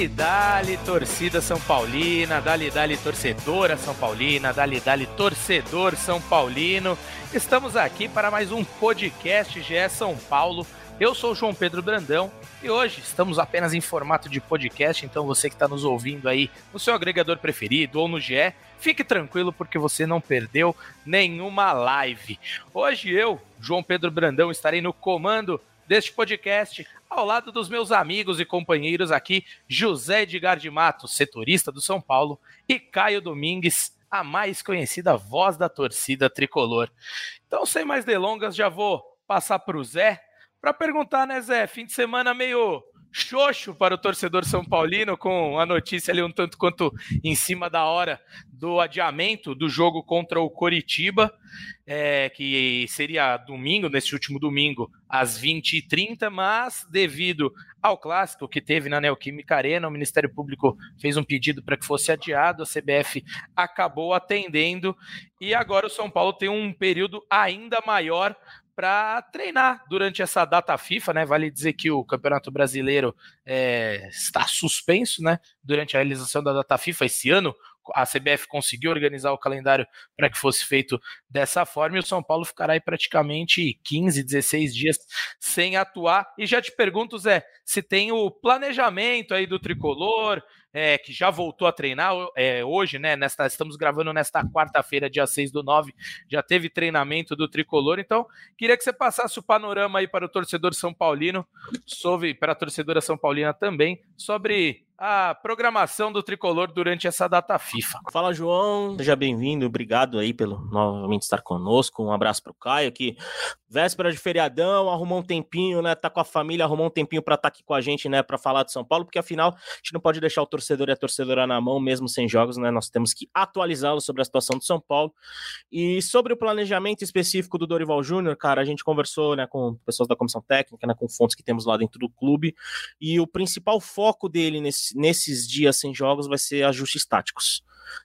Dali, dali, torcida São Paulina, dali, dali, torcedora São Paulina, dali, dali, torcedor São Paulino. Estamos aqui para mais um podcast GE São Paulo. Eu sou o João Pedro Brandão e hoje estamos apenas em formato de podcast, então você que está nos ouvindo aí no seu agregador preferido ou no GE, fique tranquilo porque você não perdeu nenhuma live. Hoje eu, João Pedro Brandão, estarei no comando deste podcast, ao lado dos meus amigos e companheiros aqui, José Edgar de Matos, setorista do São Paulo, e Caio Domingues, a mais conhecida voz da torcida tricolor. Então, sem mais delongas, já vou passar para o Zé para perguntar, né, Zé? Fim de semana meio xoxo para o torcedor São Paulino, com a notícia ali um tanto quanto em cima da hora do adiamento do jogo contra o Coritiba, é, que seria domingo, nesse último domingo, às 20h30, mas devido ao clássico que teve na Neoquímica Arena, o Ministério Público fez um pedido para que fosse adiado, a CBF acabou atendendo, e agora o São Paulo tem um período ainda maior para treinar durante essa data FIFA, né? Vale dizer que o Campeonato Brasileiro é, está suspenso, né? Durante a realização da data FIFA esse ano, a CBF conseguiu organizar o calendário para que fosse feito dessa forma e o São Paulo ficará aí praticamente 15, 16 dias sem atuar. E já te pergunto, Zé, se tem o planejamento aí do tricolor, é, que já voltou a treinar é, hoje, né? Nesta, estamos gravando nesta quarta-feira, dia 6 do 9, já teve treinamento do tricolor. Então, queria que você passasse o panorama aí para o torcedor São Paulino, sobre, para a torcedora São Paulina também, sobre a programação do tricolor durante essa data FIFA. Fala, João. Seja bem-vindo. Obrigado aí pelo novamente estar conosco. Um abraço para o Caio, que véspera de feriadão, arrumou um tempinho, né? Tá com a família, arrumou um tempinho para estar tá aqui com a gente, né? Para falar de São Paulo, porque afinal a gente não pode deixar o torcedor e a torcedora na mão, mesmo sem jogos, né? Nós temos que atualizá-lo sobre a situação do São Paulo. E sobre o planejamento específico do Dorival Júnior, cara, a gente conversou, né, com pessoas da comissão técnica, né, com fontes que temos lá dentro do clube, e o principal foco dele nesse nesses dias sem jogos vai ser ajustes táticos.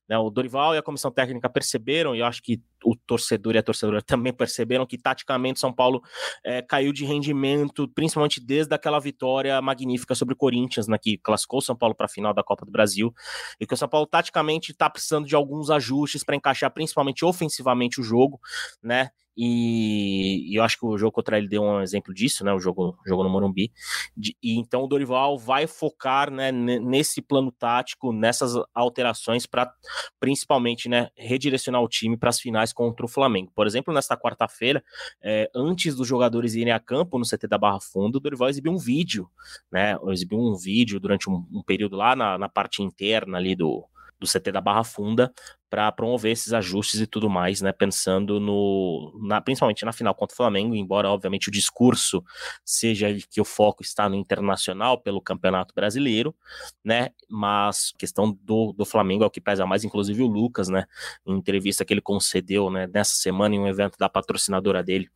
Né, o Dorival e a comissão técnica perceberam, e eu acho que o torcedor e a torcedora também perceberam que taticamente São Paulo é, caiu de rendimento, principalmente desde aquela vitória magnífica sobre o Corinthians, né, que classificou o São Paulo para a final da Copa do Brasil, e que o São Paulo taticamente está precisando de alguns ajustes para encaixar principalmente ofensivamente o jogo, né? E, e, eu acho que o jogo contra ele deu um exemplo disso, né? O jogo, jogo no Morumbi. De, e então o Dorival vai focar né, nesse plano tático, nessas alterações para principalmente né, redirecionar o time para as finais contra o Flamengo. Por exemplo, nesta quarta-feira, é, antes dos jogadores irem a campo no CT da Barra Funda, o Dorival exibiu um vídeo, né? Exibiu um vídeo durante um, um período lá na, na parte interna ali do, do CT da Barra Funda para promover esses ajustes e tudo mais, né? Pensando no, na, principalmente na final contra o Flamengo, embora obviamente o discurso seja que o foco está no internacional pelo Campeonato Brasileiro, né? Mas a questão do, do Flamengo é o que pesa mais, inclusive o Lucas, né? Em entrevista que ele concedeu, né? Nessa semana em um evento da patrocinadora dele,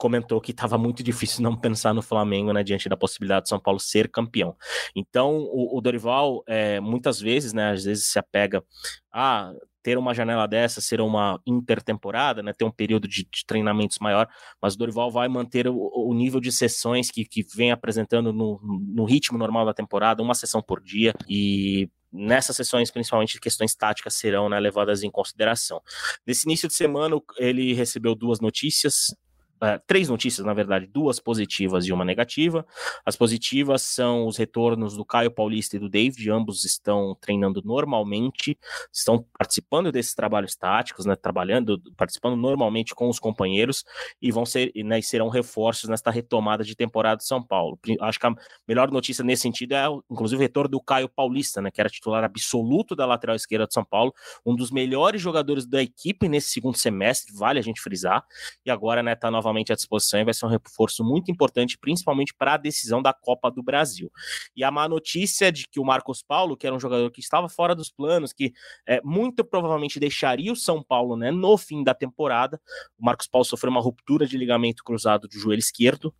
comentou que estava muito difícil não pensar no Flamengo, né, diante da possibilidade de São Paulo ser campeão. Então, o, o Dorival, é, muitas vezes, né, às vezes se apega a ter uma janela dessa, ser uma intertemporada, né, ter um período de, de treinamentos maior, mas o Dorival vai manter o, o nível de sessões que, que vem apresentando no, no ritmo normal da temporada, uma sessão por dia, e nessas sessões, principalmente questões táticas serão né, levadas em consideração. Nesse início de semana, ele recebeu duas notícias Uh, três notícias, na verdade, duas positivas e uma negativa. As positivas são os retornos do Caio Paulista e do David, ambos estão treinando normalmente, estão participando desses trabalhos táticos, né, trabalhando, participando normalmente com os companheiros e vão ser, né, serão reforços nesta retomada de temporada de São Paulo. Acho que a melhor notícia nesse sentido é, inclusive, o retorno do Caio Paulista, né, que era titular absoluto da lateral esquerda de São Paulo, um dos melhores jogadores da equipe nesse segundo semestre, vale a gente frisar, e agora, né, tá novamente à disposição e vai ser um reforço muito importante, principalmente para a decisão da Copa do Brasil. E a má notícia de que o Marcos Paulo, que era um jogador que estava fora dos planos, que é, muito provavelmente deixaria o São Paulo né, no fim da temporada, o Marcos Paulo sofreu uma ruptura de ligamento cruzado do joelho esquerdo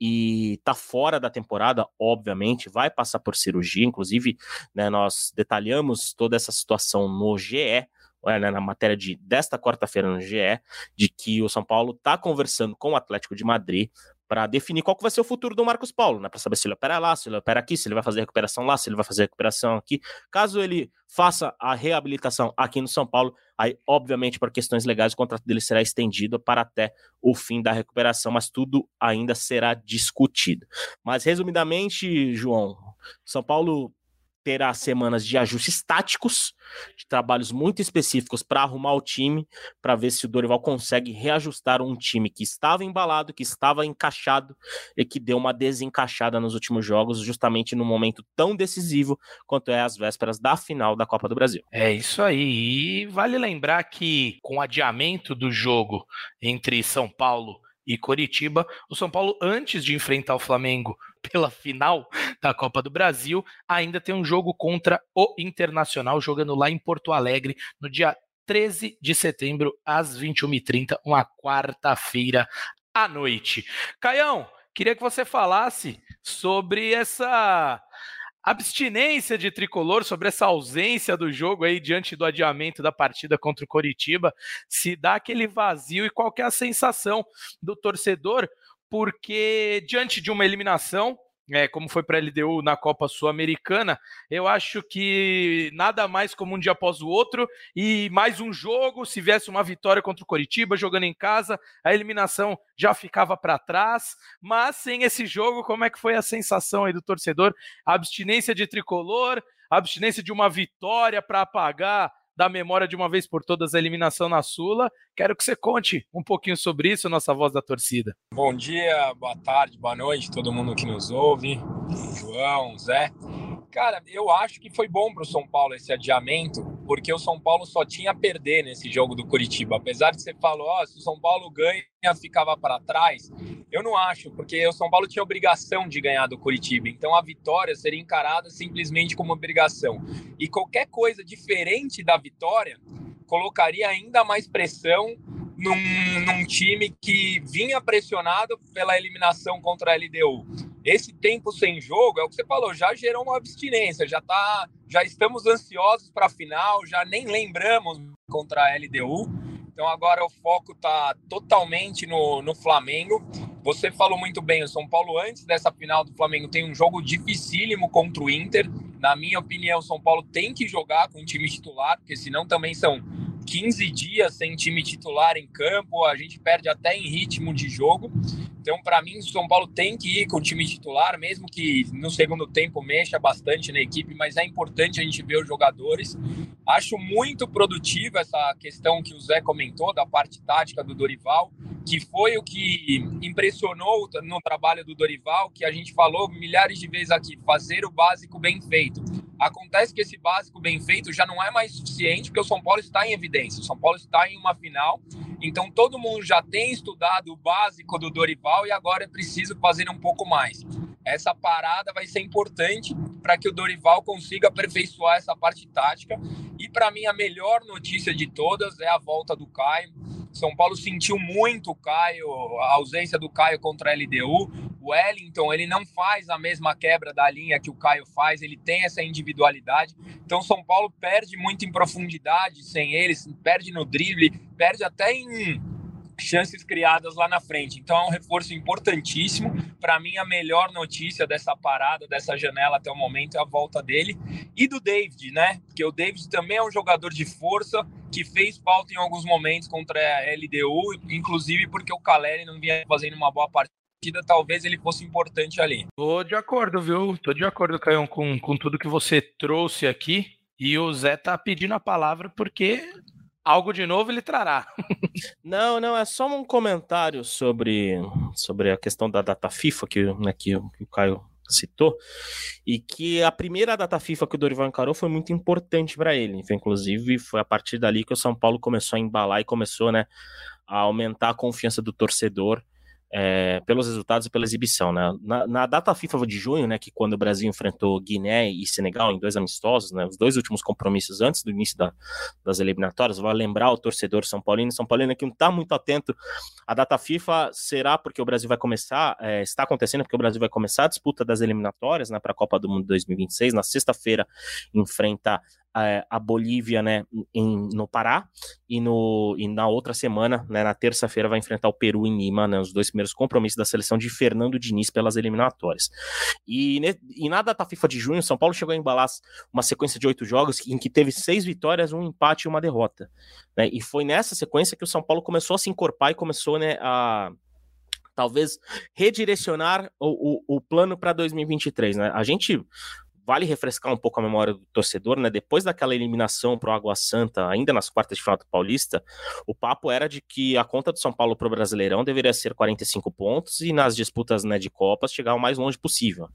e tá fora da temporada, obviamente, vai passar por cirurgia, inclusive, né, nós detalhamos toda essa situação no GE, né, na matéria de desta quarta-feira no GE, de que o São Paulo está conversando com o Atlético de Madrid para definir qual que vai ser o futuro do Marcos Paulo, né? Para saber se ele opera lá, se ele opera aqui, se ele vai fazer recuperação lá, se ele vai fazer recuperação aqui. Caso ele faça a reabilitação aqui no São Paulo, aí, obviamente, por questões legais, o contrato dele será estendido para até o fim da recuperação, mas tudo ainda será discutido. Mas, resumidamente, João, São Paulo terá semanas de ajustes táticos, de trabalhos muito específicos para arrumar o time, para ver se o Dorival consegue reajustar um time que estava embalado, que estava encaixado e que deu uma desencaixada nos últimos jogos, justamente no momento tão decisivo quanto é as vésperas da final da Copa do Brasil. É isso aí. E vale lembrar que com o adiamento do jogo entre São Paulo e Coritiba. O São Paulo, antes de enfrentar o Flamengo pela final da Copa do Brasil, ainda tem um jogo contra o Internacional, jogando lá em Porto Alegre, no dia 13 de setembro, às 21h30, uma quarta-feira à noite. Caião, queria que você falasse sobre essa abstinência de tricolor, sobre essa ausência do jogo aí diante do adiamento da partida contra o Coritiba, se dá aquele vazio e qual é a sensação do torcedor, porque diante de uma eliminação, é, como foi para a LDU na Copa Sul-Americana, eu acho que nada mais como um dia após o outro e mais um jogo. Se viesse uma vitória contra o Coritiba jogando em casa, a eliminação já ficava para trás. Mas sem esse jogo, como é que foi a sensação aí do torcedor? A abstinência de tricolor, a abstinência de uma vitória para apagar da memória de uma vez por todas a eliminação na Sula. Quero que você conte um pouquinho sobre isso, nossa voz da torcida. Bom dia, boa tarde, boa noite, todo mundo que nos ouve, João, Zé. Cara, eu acho que foi bom para o São Paulo esse adiamento, porque o São Paulo só tinha a perder nesse jogo do Curitiba. Apesar de você falar, oh, se o São Paulo ganha, ficava para trás. Eu não acho, porque o São Paulo tinha obrigação de ganhar do Curitiba. Então a vitória seria encarada simplesmente como obrigação. E qualquer coisa diferente da vitória colocaria ainda mais pressão num, num, time que vinha pressionado pela eliminação contra a LDU. Esse tempo sem jogo, é o que você falou, já gerou uma abstinência, já tá, já estamos ansiosos para a final, já nem lembramos contra a LDU. Então agora o foco está totalmente no, no Flamengo. Você falou muito bem, o São Paulo antes dessa final do Flamengo tem um jogo dificílimo contra o Inter. Na minha opinião, o São Paulo tem que jogar com o time titular, porque senão também são 15 dias sem time titular em campo, a gente perde até em ritmo de jogo. Então, para mim, o São Paulo tem que ir com o time titular, mesmo que no segundo tempo mexa bastante na equipe, mas é importante a gente ver os jogadores. Acho muito produtiva essa questão que o Zé comentou da parte tática do Dorival, que foi o que impressionou no trabalho do Dorival, que a gente falou milhares de vezes aqui, fazer o básico bem feito. Acontece que esse básico bem feito já não é mais suficiente, porque o São Paulo está em evidência. O São Paulo está em uma final, então todo mundo já tem estudado o básico do Dorival e agora é preciso fazer um pouco mais. Essa parada vai ser importante para que o Dorival consiga aperfeiçoar essa parte tática. E para mim, a melhor notícia de todas é a volta do Caio. São Paulo sentiu muito o Caio, a ausência do Caio contra a LDU. O Wellington, ele não faz a mesma quebra da linha que o Caio faz, ele tem essa individualidade. Então, São Paulo perde muito em profundidade sem eles, perde no drible, perde até em chances criadas lá na frente. Então é um reforço importantíssimo. Para mim, a melhor notícia dessa parada, dessa janela até o momento é a volta dele e do David, né? Porque o David também é um jogador de força que fez falta em alguns momentos contra a LDU, inclusive porque o Caleri não vinha fazendo uma boa partida talvez ele fosse importante ali. Tô de acordo, viu? Tô de acordo, Caio, com, com tudo que você trouxe aqui. E o Zé tá pedindo a palavra porque algo de novo ele trará. não, não, é só um comentário sobre, sobre a questão da data FIFA que, né, que, que o Caio citou, e que a primeira data FIFA que o Dorival encarou foi muito importante para ele. Inclusive, foi a partir dali que o São Paulo começou a embalar e começou né, a aumentar a confiança do torcedor é, pelos resultados e pela exibição. Né? Na, na, data FIFA de junho, né, que quando o Brasil enfrentou Guiné e Senegal em dois amistosos, né, os dois últimos compromissos antes do início da, das eliminatórias, vai lembrar o torcedor São Paulino, São Paulino que não está muito atento. A data FIFA será porque o Brasil vai começar, é, está acontecendo porque o Brasil vai começar a disputa das eliminatórias né, para a Copa do Mundo 2026. Na sexta-feira enfrenta a Bolívia, né, em, no Pará, e, no, e na outra semana, né, na terça-feira, vai enfrentar o Peru em Lima, né, os dois primeiros compromissos da seleção de Fernando Diniz pelas eliminatórias. E, e na data FIFA de junho, São Paulo chegou a embalar uma sequência de oito jogos em que teve seis vitórias, um empate e uma derrota. Né, e foi nessa sequência que o São Paulo começou a se encorpar e começou né, a talvez redirecionar o, o, o plano para 2023. Né? A gente vale refrescar um pouco a memória do torcedor, né? Depois daquela eliminação pro Água Santa, ainda nas quartas de final do Paulista, o papo era de que a conta do São Paulo pro Brasileirão deveria ser 45 pontos e nas disputas né, de Copas chegar o mais longe possível.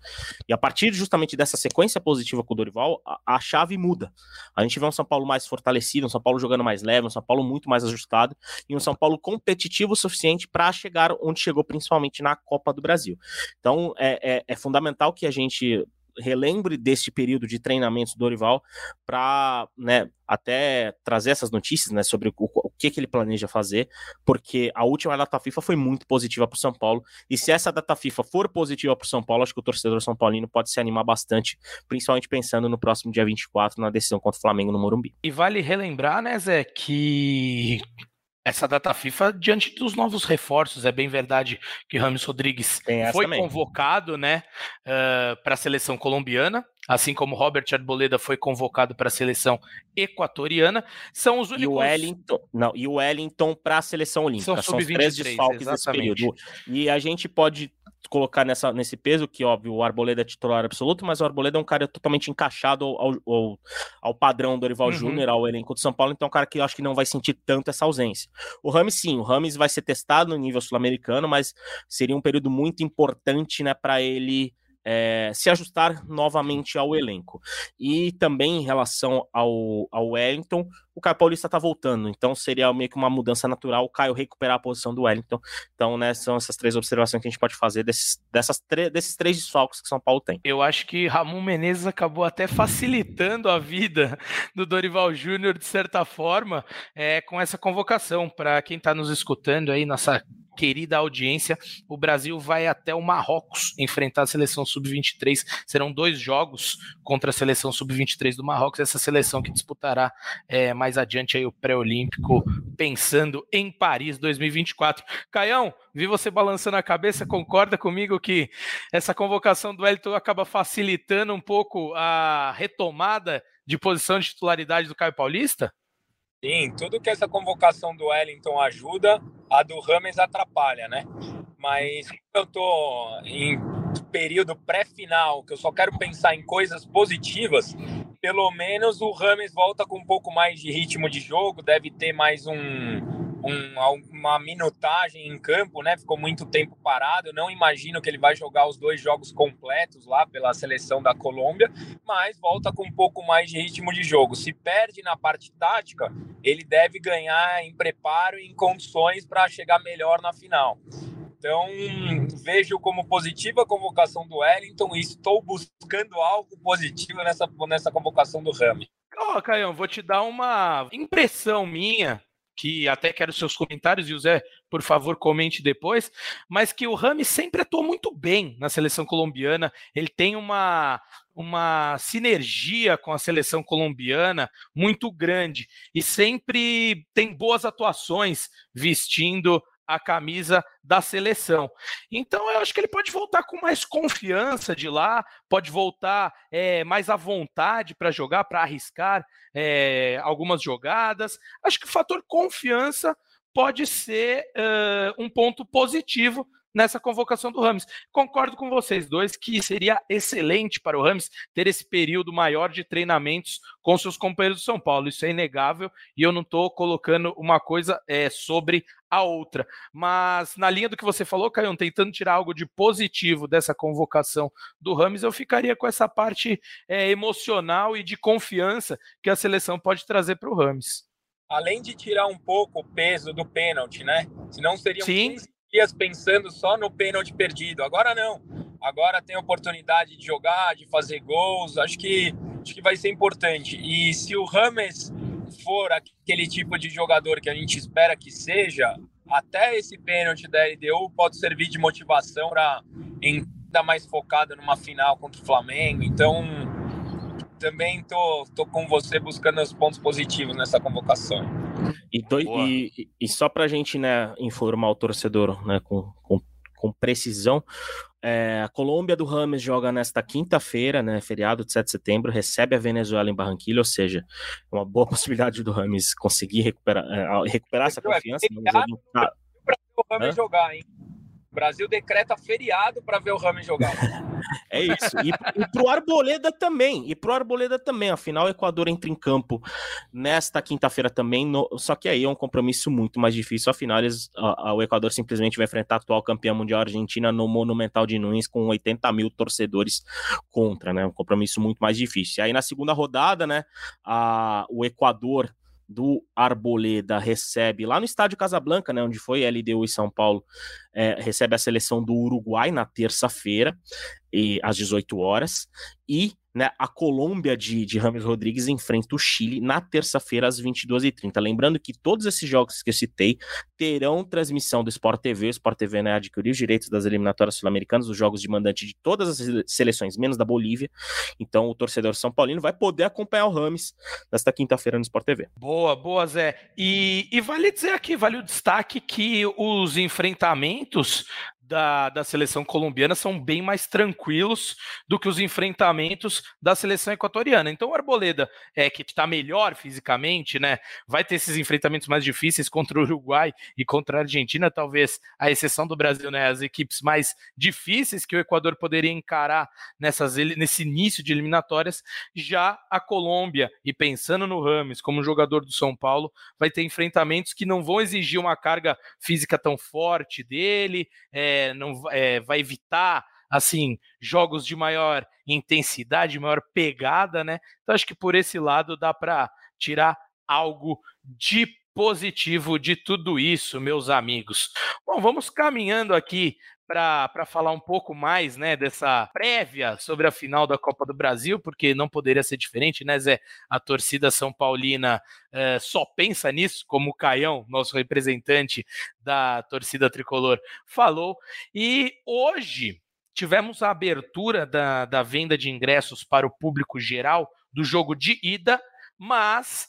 E a partir justamente dessa sequência positiva com o Dorival, a, a chave muda. A gente vê um São Paulo mais fortalecido, um São Paulo jogando mais leve, um São Paulo muito mais ajustado e um São Paulo competitivo o suficiente para chegar onde chegou, principalmente na Copa do Brasil. Então é, é, é fundamental que a gente relembre deste período de treinamentos do Dorival para né, até trazer essas notícias né, sobre o, o, que, que ele planeja fazer, porque a última data FIFA foi muito positiva para o São Paulo, e se essa data FIFA for positiva para o São Paulo, acho que o torcedor São Paulino pode se animar bastante, principalmente pensando no próximo dia 24, na decisão contra o Flamengo no Morumbi. E vale relembrar, né, Zé, que essa data FIFA diante dos novos reforços. É bem verdade que Rames Rodrigues foi também. convocado né, uh, para a seleção colombiana, assim como Robert Arboleda foi convocado para a seleção equatoriana. São os únicos. E o Wellington, não, e o Wellington para a seleção olímpica. São, São os três desfalques exatamente. desse período. E a gente pode colocar nessa, nesse peso, que óbvio, o Arboleda é titular absoluto, mas o Arboleda é um cara totalmente encaixado ao, ao, ao padrão do Dorival uhum. Júnior, ao elenco do São Paulo, então é um cara que eu acho que não vai sentir tanto essa ausência. O Rames, sim, o Rames vai ser testado no nível sul-americano, mas seria um período muito importante, né, para ele é, se ajustar novamente ao elenco. E também em relação ao, ao Wellington, o Caio Paulista está voltando, então seria meio que uma mudança natural o Caio recuperar a posição do Wellington. Então, né, são essas três observações que a gente pode fazer desses, dessas desses três desfalques que São Paulo tem. Eu acho que Ramon Menezes acabou até facilitando a vida do Dorival Júnior, de certa forma, é, com essa convocação. Para quem está nos escutando aí, nossa querida audiência, o Brasil vai até o Marrocos enfrentar a seleção sub-23. Serão dois jogos contra a seleção sub-23 do Marrocos, essa seleção que disputará é, mais adiante aí o pré-olímpico, pensando em Paris 2024. Caião, vi você balançando a cabeça, concorda comigo que essa convocação do Elton acaba facilitando um pouco a retomada de posição de titularidade do Caio Paulista? Sim, tudo que essa convocação do Wellington ajuda, a do Rames atrapalha, né? Mas eu tô em período pré-final, que eu só quero pensar em coisas positivas, pelo menos o Rames volta com um pouco mais de ritmo de jogo, deve ter mais um um, uma minutagem em campo, né? Ficou muito tempo parado. Eu não imagino que ele vai jogar os dois jogos completos lá pela seleção da Colômbia, mas volta com um pouco mais de ritmo de jogo. Se perde na parte tática, ele deve ganhar em preparo e em condições para chegar melhor na final. Então, vejo como positiva a convocação do Wellington e estou buscando algo positivo nessa, nessa convocação do Rami. Ó, oh, Caião, vou te dar uma impressão minha que até quero seus comentários, e o Zé, por favor, comente depois, mas que o Rami sempre atuou muito bem na seleção colombiana, ele tem uma, uma sinergia com a seleção colombiana muito grande e sempre tem boas atuações vestindo a camisa da seleção. Então eu acho que ele pode voltar com mais confiança de lá, pode voltar é, mais à vontade para jogar, para arriscar é, algumas jogadas. Acho que o fator confiança pode ser uh, um ponto positivo nessa convocação do Rames. Concordo com vocês dois que seria excelente para o Rames ter esse período maior de treinamentos com seus companheiros do São Paulo. Isso é inegável e eu não estou colocando uma coisa é, sobre a outra. Mas na linha do que você falou, Caio, tentando tirar algo de positivo dessa convocação do Rames, eu ficaria com essa parte é, emocional e de confiança que a seleção pode trazer para o Rames. Além de tirar um pouco o peso do pênalti, né? Senão seriam Sim. 15 dias pensando só no pênalti perdido. Agora não. Agora tem oportunidade de jogar, de fazer gols. Acho que, acho que vai ser importante. E se o Rames for aquele tipo de jogador que a gente espera que seja, até esse pênalti da LDU pode servir de motivação para ainda mais focado numa final contra o Flamengo. Então, também tô, tô com você buscando os pontos positivos nessa convocação. E, do, e, e, só para a gente né, informar o torcedor né, com, com, com precisão, é, a Colômbia do Rames joga nesta quinta-feira, né, feriado de 7 de setembro, recebe a Venezuela em Barranquilha, ou seja, é uma boa possibilidade do Rames conseguir recuperar, é, recuperar essa confiança. É feriado, tá... para o Rames jogar, hein? O Brasil decreta feriado para ver o Rami jogar. é isso. E, e pro Arboleda também. E pro Arboleda também. Afinal, o Equador entra em campo nesta quinta-feira também. No... Só que aí é um compromisso muito mais difícil. Afinal, eles, a, a, o Equador simplesmente vai enfrentar a atual campeã mundial Argentina no Monumental de Nunes com 80 mil torcedores contra, né? Um compromisso muito mais difícil. E aí na segunda rodada, né? A, o Equador do Arboleda recebe lá no estádio Casablanca, né, onde foi LDU e São Paulo, é, recebe a seleção do Uruguai na terça-feira, às 18 horas, e né, a Colômbia de, de Rames Rodrigues enfrenta o Chile na terça-feira às 22h30. Lembrando que todos esses jogos que eu citei terão transmissão do Sport TV. O Sport TV né, adquiriu os direitos das eliminatórias sul-americanas, os jogos de mandante de todas as seleções, menos da Bolívia. Então o torcedor São Paulino vai poder acompanhar o Rames nesta quinta-feira no Sport TV. Boa, boa, Zé. E, e vale dizer aqui, vale o destaque que os enfrentamentos da, da seleção colombiana são bem mais tranquilos do que os enfrentamentos da seleção equatoriana. Então o Arboleda, é, que está melhor fisicamente, né, vai ter esses enfrentamentos mais difíceis contra o Uruguai e contra a Argentina, talvez a exceção do Brasil, né, as equipes mais difíceis que o Equador poderia encarar nessas, nesse início de eliminatórias. Já a Colômbia, e pensando no Rames como jogador do São Paulo, vai ter enfrentamentos que não vão exigir uma carga física tão forte dele. É, não é, vai evitar assim jogos de maior intensidade, maior pegada, né? Então acho que por esse lado dá para tirar algo de positivo de tudo isso, meus amigos. Bom, vamos caminhando aqui para falar um pouco mais né, dessa prévia sobre a final da Copa do Brasil, porque não poderia ser diferente, né, Zé? A torcida São Paulina é, só pensa nisso, como o Caião, nosso representante da torcida tricolor, falou. E hoje tivemos a abertura da, da venda de ingressos para o público geral do jogo de ida, mas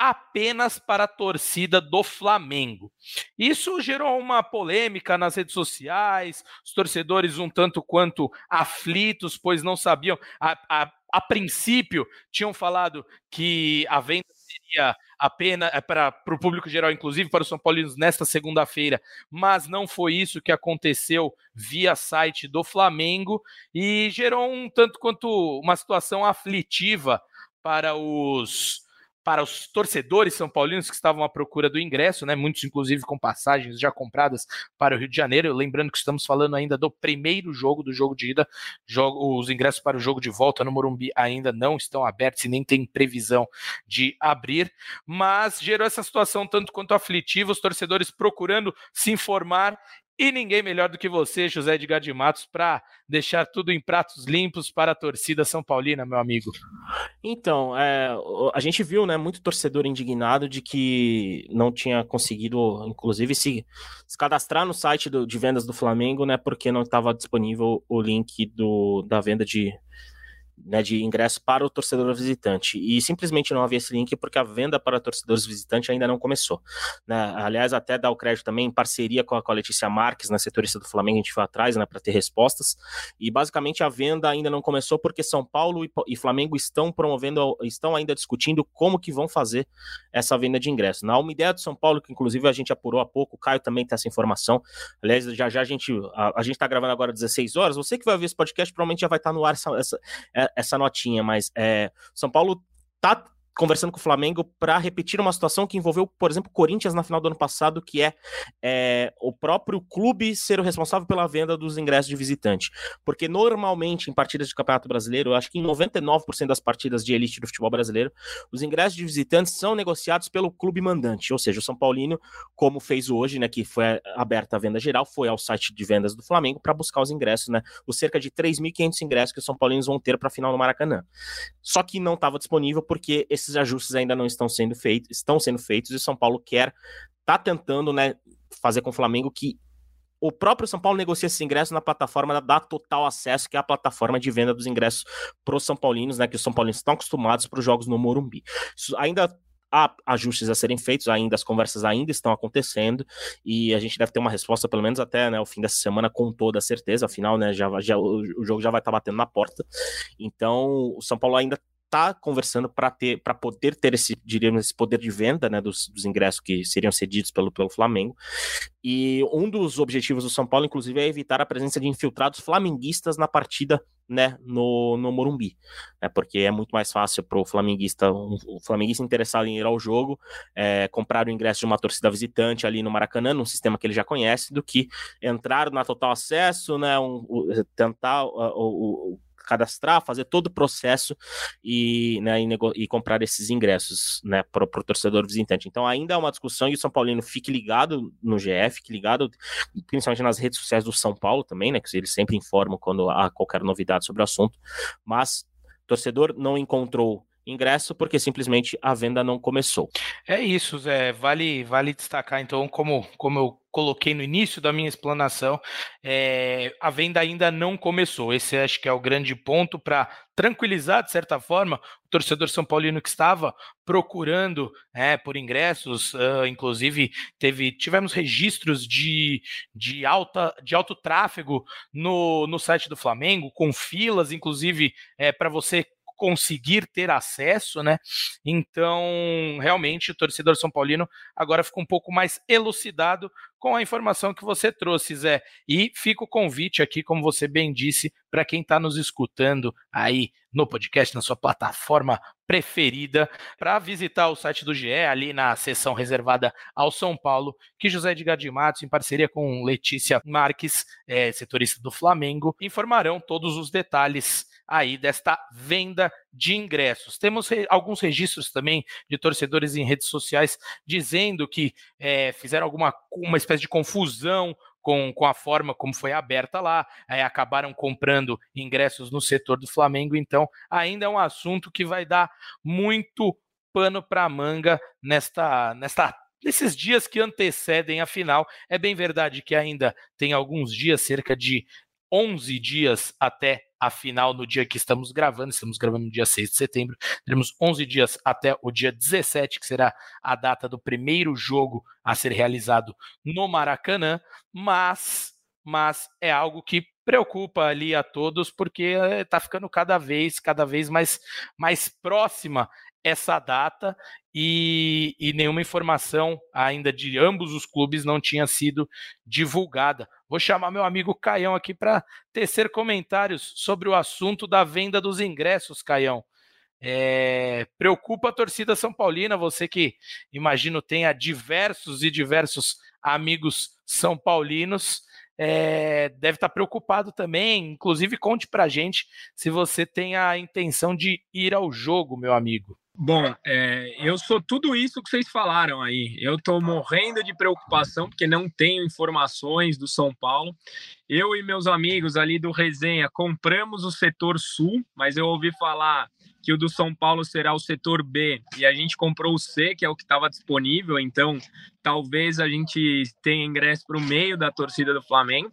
apenas para a torcida do Flamengo. Isso gerou uma polêmica nas redes sociais, os torcedores um tanto quanto aflitos, pois não sabiam, a, a, a princípio tinham falado que a venda seria apenas é, para o público geral, inclusive para os São Paulinos, nesta segunda-feira, mas não foi isso que aconteceu via site do Flamengo e gerou um tanto quanto uma situação aflitiva para os para os torcedores são paulinos que estavam à procura do ingresso, né? Muitos, inclusive, com passagens já compradas para o Rio de Janeiro. Lembrando que estamos falando ainda do primeiro jogo, do jogo de ida. Jogo, os ingressos para o jogo de volta no Morumbi ainda não estão abertos e nem tem previsão de abrir. Mas gerou essa situação tanto quanto aflitiva, os torcedores procurando se informar e ninguém melhor do que você, José Edgar de Matos, para deixar tudo em pratos limpos para a torcida São Paulina, meu amigo. Então, é, a gente viu, né, muito torcedor indignado de que não tinha conseguido, inclusive, se, se cadastrar no site do, de vendas do Flamengo, né, porque não estava disponível o link do, da venda de né, de ingresso para o torcedor visitante. E simplesmente não havia esse link porque a venda para torcedores visitantes ainda não começou. Né? Aliás, até dá o crédito também em parceria com a, com a Letícia Marques, na né, setorista do Flamengo, a gente foi atrás né, para ter respostas. E basicamente a venda ainda não começou porque São Paulo e, e, Flamengo estão promovendo, estão ainda discutindo como que vão fazer essa venda de ingresso. Na uma ideia do São Paulo, que inclusive a gente apurou há pouco, o Caio também tem essa informação. Aliás, já já a gente a, a gente está gravando agora às 16 horas. Você que vai ver esse podcast provavelmente já vai estar tá no ar essa, essa é, essa notinha, mas é, São Paulo tá conversando com o Flamengo para repetir uma situação que envolveu, por exemplo, Corinthians na final do ano passado, que é, é, o próprio clube ser o responsável pela venda dos ingressos de visitante. Porque normalmente em partidas de Campeonato Brasileiro, eu acho que em 99% das partidas de elite do futebol brasileiro, os ingressos de visitantes são negociados pelo clube mandante, ou seja, o São Paulino, como fez hoje, né, que foi aberta a venda geral, foi ao site de vendas do Flamengo para buscar os ingressos, né, os cerca de 3.500 ingressos que os São Paulinos vão ter para a final no Maracanã. Só que não estava disponível porque esses esses ajustes ainda não estão sendo feitos, estão sendo feitos e São Paulo quer tá tentando, né, fazer com o Flamengo que o próprio São Paulo negocia esses ingressos na plataforma da Total Acesso, que é a plataforma de venda dos ingressos para os São Paulinos, né? Que os São Paulinos estão acostumados para os jogos no Morumbi. Isso ainda há ajustes a serem feitos, ainda as conversas ainda estão acontecendo e a gente deve ter uma resposta pelo menos até né, o fim dessa semana com toda certeza, afinal, né, já, já, o jogo já vai estar tá batendo na porta. Então, o São Paulo ainda está conversando para ter para poder ter esse diríamos esse poder de venda né, dos, dos, ingressos que seriam cedidos pelo, pelo Flamengo. E um dos objetivos do São Paulo inclusive é evitar a presença de infiltrados flamenguistas na partida né no, no Morumbi né, porque é muito mais fácil para o flamenguista um, o flamenguista interessado em ir ao jogo é, comprar o ingresso de uma torcida visitante ali no Maracanã num sistema que ele já conhece do que entrar na total acesso né um, tentar o, o cadastrar, fazer todo o processo e, né, e, e comprar esses ingressos né, para o torcedor visitante. Então ainda é uma discussão e o São Paulino fique ligado no GF, fique ligado principalmente nas redes sociais do São Paulo também, né, que eles sempre informam quando há qualquer novidade sobre o assunto, mas torcedor não encontrou ingresso porque simplesmente a venda não começou. É isso, Zé. Vale, vale destacar então, como, como eu coloquei no início da minha explanação, é, a venda ainda não começou. Esse acho que é o grande ponto para tranquilizar, de certa forma, o torcedor São Paulino que estava procurando é, por ingressos, uh, inclusive teve, tivemos registros de, de, alta, de alto tráfego no, no site do Flamengo, com filas, inclusive, é, para você conseguir ter acesso, né? Então, realmente, o torcedor São Paulino agora fica um pouco mais elucidado com a informação que você trouxe, Zé. E fica o convite aqui, como você bem disse, para quem está nos escutando aí no podcast, na sua plataforma preferida, para visitar o site do GE, ali na seção reservada ao São Paulo, que José Edgar de Matos, em parceria com Letícia Marques, é, setorista do Flamengo, informarão todos os detalhes aí desta venda de ingressos. Temos re alguns registros também de torcedores em redes sociais dizendo que é, fizeram alguma uma espécie de confusão com, com a forma como foi aberta lá, aí acabaram comprando ingressos no setor do Flamengo, então ainda é um assunto que vai dar muito pano para manga nesta, nesta nesses dias que antecedem a final. É bem verdade que ainda tem alguns dias, cerca de 11 dias até a final no dia que estamos gravando. Estamos gravando no dia 6 de setembro. Teremos 11 dias até o dia 17, que será a data do primeiro jogo a ser realizado no Maracanã. Mas, mas é algo que preocupa ali a todos, porque está eh, ficando cada vez, cada vez mais, mais próxima essa data e, e, nenhuma informação ainda de ambos os clubes não tinha sido divulgada. Vou chamar meu amigo Caião aqui para tecer comentários sobre o assunto da venda dos ingressos, Caião. É, preocupa a torcida São Paulina, você que imagino tenha diversos e diversos amigos são paulinos. É, deve estar preocupado também. Inclusive, conte para gente se você tem a intenção de ir ao jogo, meu amigo. Bom, é, eu sou tudo isso que vocês falaram aí. Eu estou morrendo de preocupação porque não tenho informações do São Paulo. Eu e meus amigos ali do Resenha compramos o setor sul, mas eu ouvi falar que o do São Paulo será o setor B e a gente comprou o C, que é o que estava disponível, então talvez a gente tenha ingresso para o meio da torcida do Flamengo.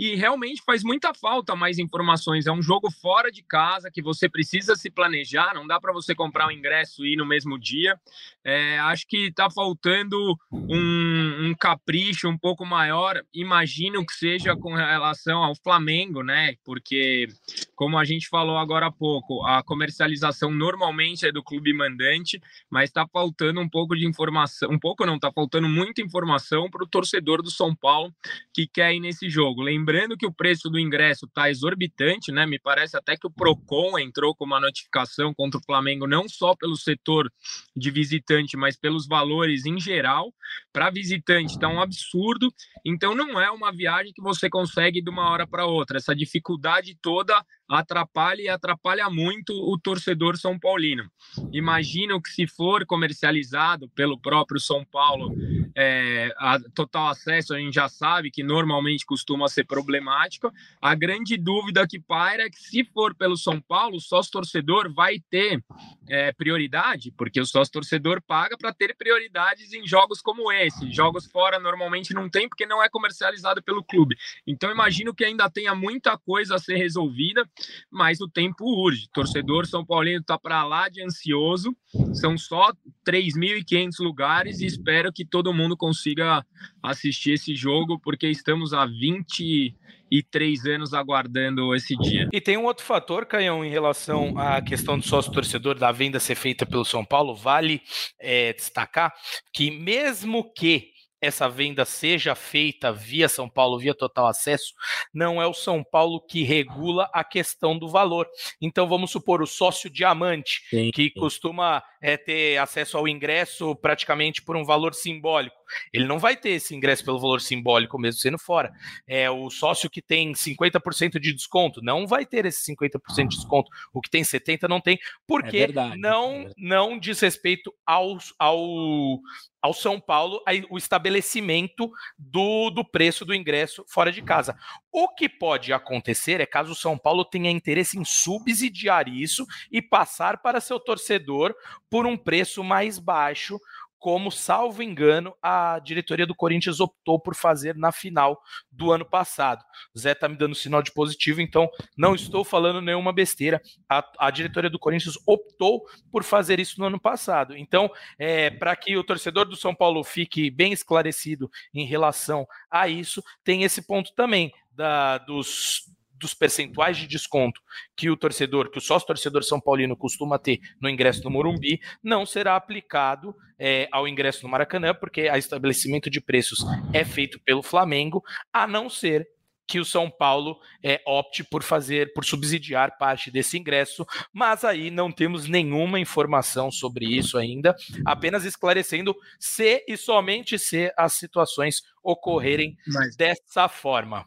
E realmente faz muita falta mais informações. É um jogo fora de casa que você precisa se planejar, não dá para você comprar o um ingresso e ir no mesmo dia. É, acho que está faltando um, um, capricho um pouco maior. Imagino que seja com relação ao Flamengo, né? Porque como a gente falou agora há pouco, a comercialização normalmente é do clube mandante, mas está faltando um pouco de informação, um pouco não, está faltando muita informação para o torcedor do São Paulo que quer ir nesse jogo. Lembrando que o preço do ingresso está exorbitante, né? Me parece até que o Procon entrou com uma notificação contra o Flamengo, não só pelo setor de visitante, mas pelos valores em geral. Para visitante está um absurdo, então não é uma viagem que você consegue de uma hora para outra. Essa dificuldade toda atrapalha e atrapalha muito o torcedor são paulino. Imagino que se for comercializado pelo próprio São Paulo, é, total acesso a gente já sabe que normalmente costuma ser problemático. A grande dúvida que paira é que se for pelo São Paulo, sócio torcedor vai ter é, prioridade, porque o sócio torcedor paga para ter prioridades em jogos como esse. Jogos fora normalmente não tem porque não é comercializado pelo clube. Então imagino que ainda tenha muita coisa a ser resolvida mas o tempo urge. Torcedor São Paulino está para lá de ansioso. São só 3.500 lugares e espero que todo mundo consiga assistir esse jogo, porque estamos há 23 anos aguardando esse dia. E tem um outro fator, Canhão, em relação à questão do sócio-torcedor, da venda ser feita pelo São Paulo. Vale é, destacar que, mesmo que essa venda seja feita via São Paulo, via total acesso, não é o São Paulo que regula a questão do valor. Então vamos supor o sócio diamante, sim, que costuma é, ter acesso ao ingresso praticamente por um valor simbólico. Ele não vai ter esse ingresso pelo valor simbólico mesmo sendo fora. É o sócio que tem 50% de desconto, não vai ter esse 50% de desconto. O que tem 70 não tem, porque é verdade, não é não diz respeito ao, ao ao São Paulo o estabelecimento do, do preço do ingresso fora de casa. O que pode acontecer é caso o São Paulo tenha interesse em subsidiar isso e passar para seu torcedor por um preço mais baixo, como, salvo engano, a diretoria do Corinthians optou por fazer na final do ano passado. O Zé tá me dando sinal de positivo, então não estou falando nenhuma besteira. A, a diretoria do Corinthians optou por fazer isso no ano passado. Então, é, para que o torcedor do São Paulo fique bem esclarecido em relação a isso, tem esse ponto também da, dos dos percentuais de desconto que o torcedor, que o sócio torcedor São Paulino costuma ter no ingresso do Morumbi, não será aplicado é, ao ingresso no Maracanã, porque o estabelecimento de preços é feito pelo Flamengo, a não ser que o São Paulo é, opte por fazer, por subsidiar parte desse ingresso, mas aí não temos nenhuma informação sobre isso ainda, apenas esclarecendo se e somente se as situações ocorrerem mas... dessa forma.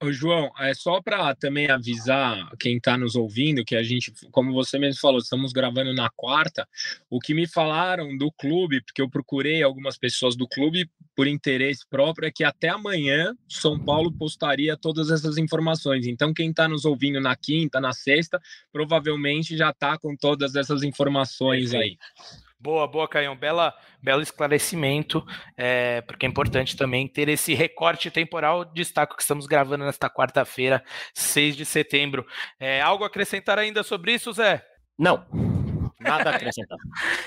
Ô, João, é só para também avisar quem está nos ouvindo que a gente, como você mesmo falou, estamos gravando na quarta. O que me falaram do clube, porque eu procurei algumas pessoas do clube por interesse próprio, é que até amanhã São Paulo postaria todas essas informações. Então, quem está nos ouvindo na quinta, na sexta, provavelmente já está com todas essas informações aí. Boa, boa, Caião. Bela, belo esclarecimento, é, porque é importante também ter esse recorte temporal. Destaco que estamos gravando nesta quarta-feira, 6 de setembro. É, algo a acrescentar ainda sobre isso, Zé? Não. Nada a acrescentar.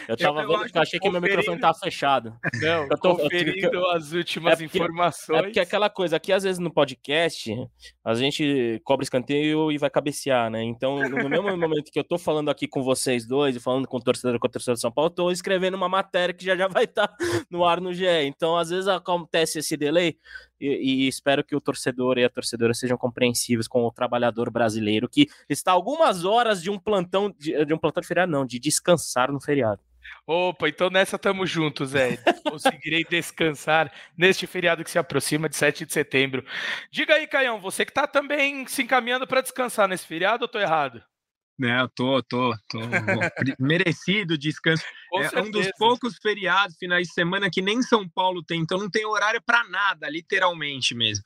Eu tava eu, vendo que eu achei que meu microfone tava fechado. Não, eu tô conferindo eu, as últimas é porque, informações. É porque aquela coisa, aqui às vezes no podcast, a gente cobra escanteio e vai cabecear, né? Então, no mesmo momento que eu tô falando aqui com vocês dois e falando com o torcedor com o torcedor de São Paulo, eu tô escrevendo uma matéria que já já vai estar tá no ar no GE. Então, às vezes acontece esse delay e, e, espero que o torcedor e a torcedora sejam compreensivos com o trabalhador brasileiro que está algumas horas de um plantão de, de um plantão de feriado, não, de descansar no feriado. Opa, então nessa tamo juntos, Zé. Conseguirei descansar neste feriado que se aproxima de 7 de setembro. Diga aí, Caião, você que tá também se encaminhando para descansar nesse feriado ou tô errado? Eu tô, tô, tô merecido descanso. Com é certeza. um dos poucos feriados, finais de semana, que nem São Paulo tem, então não tem horário para nada, literalmente mesmo.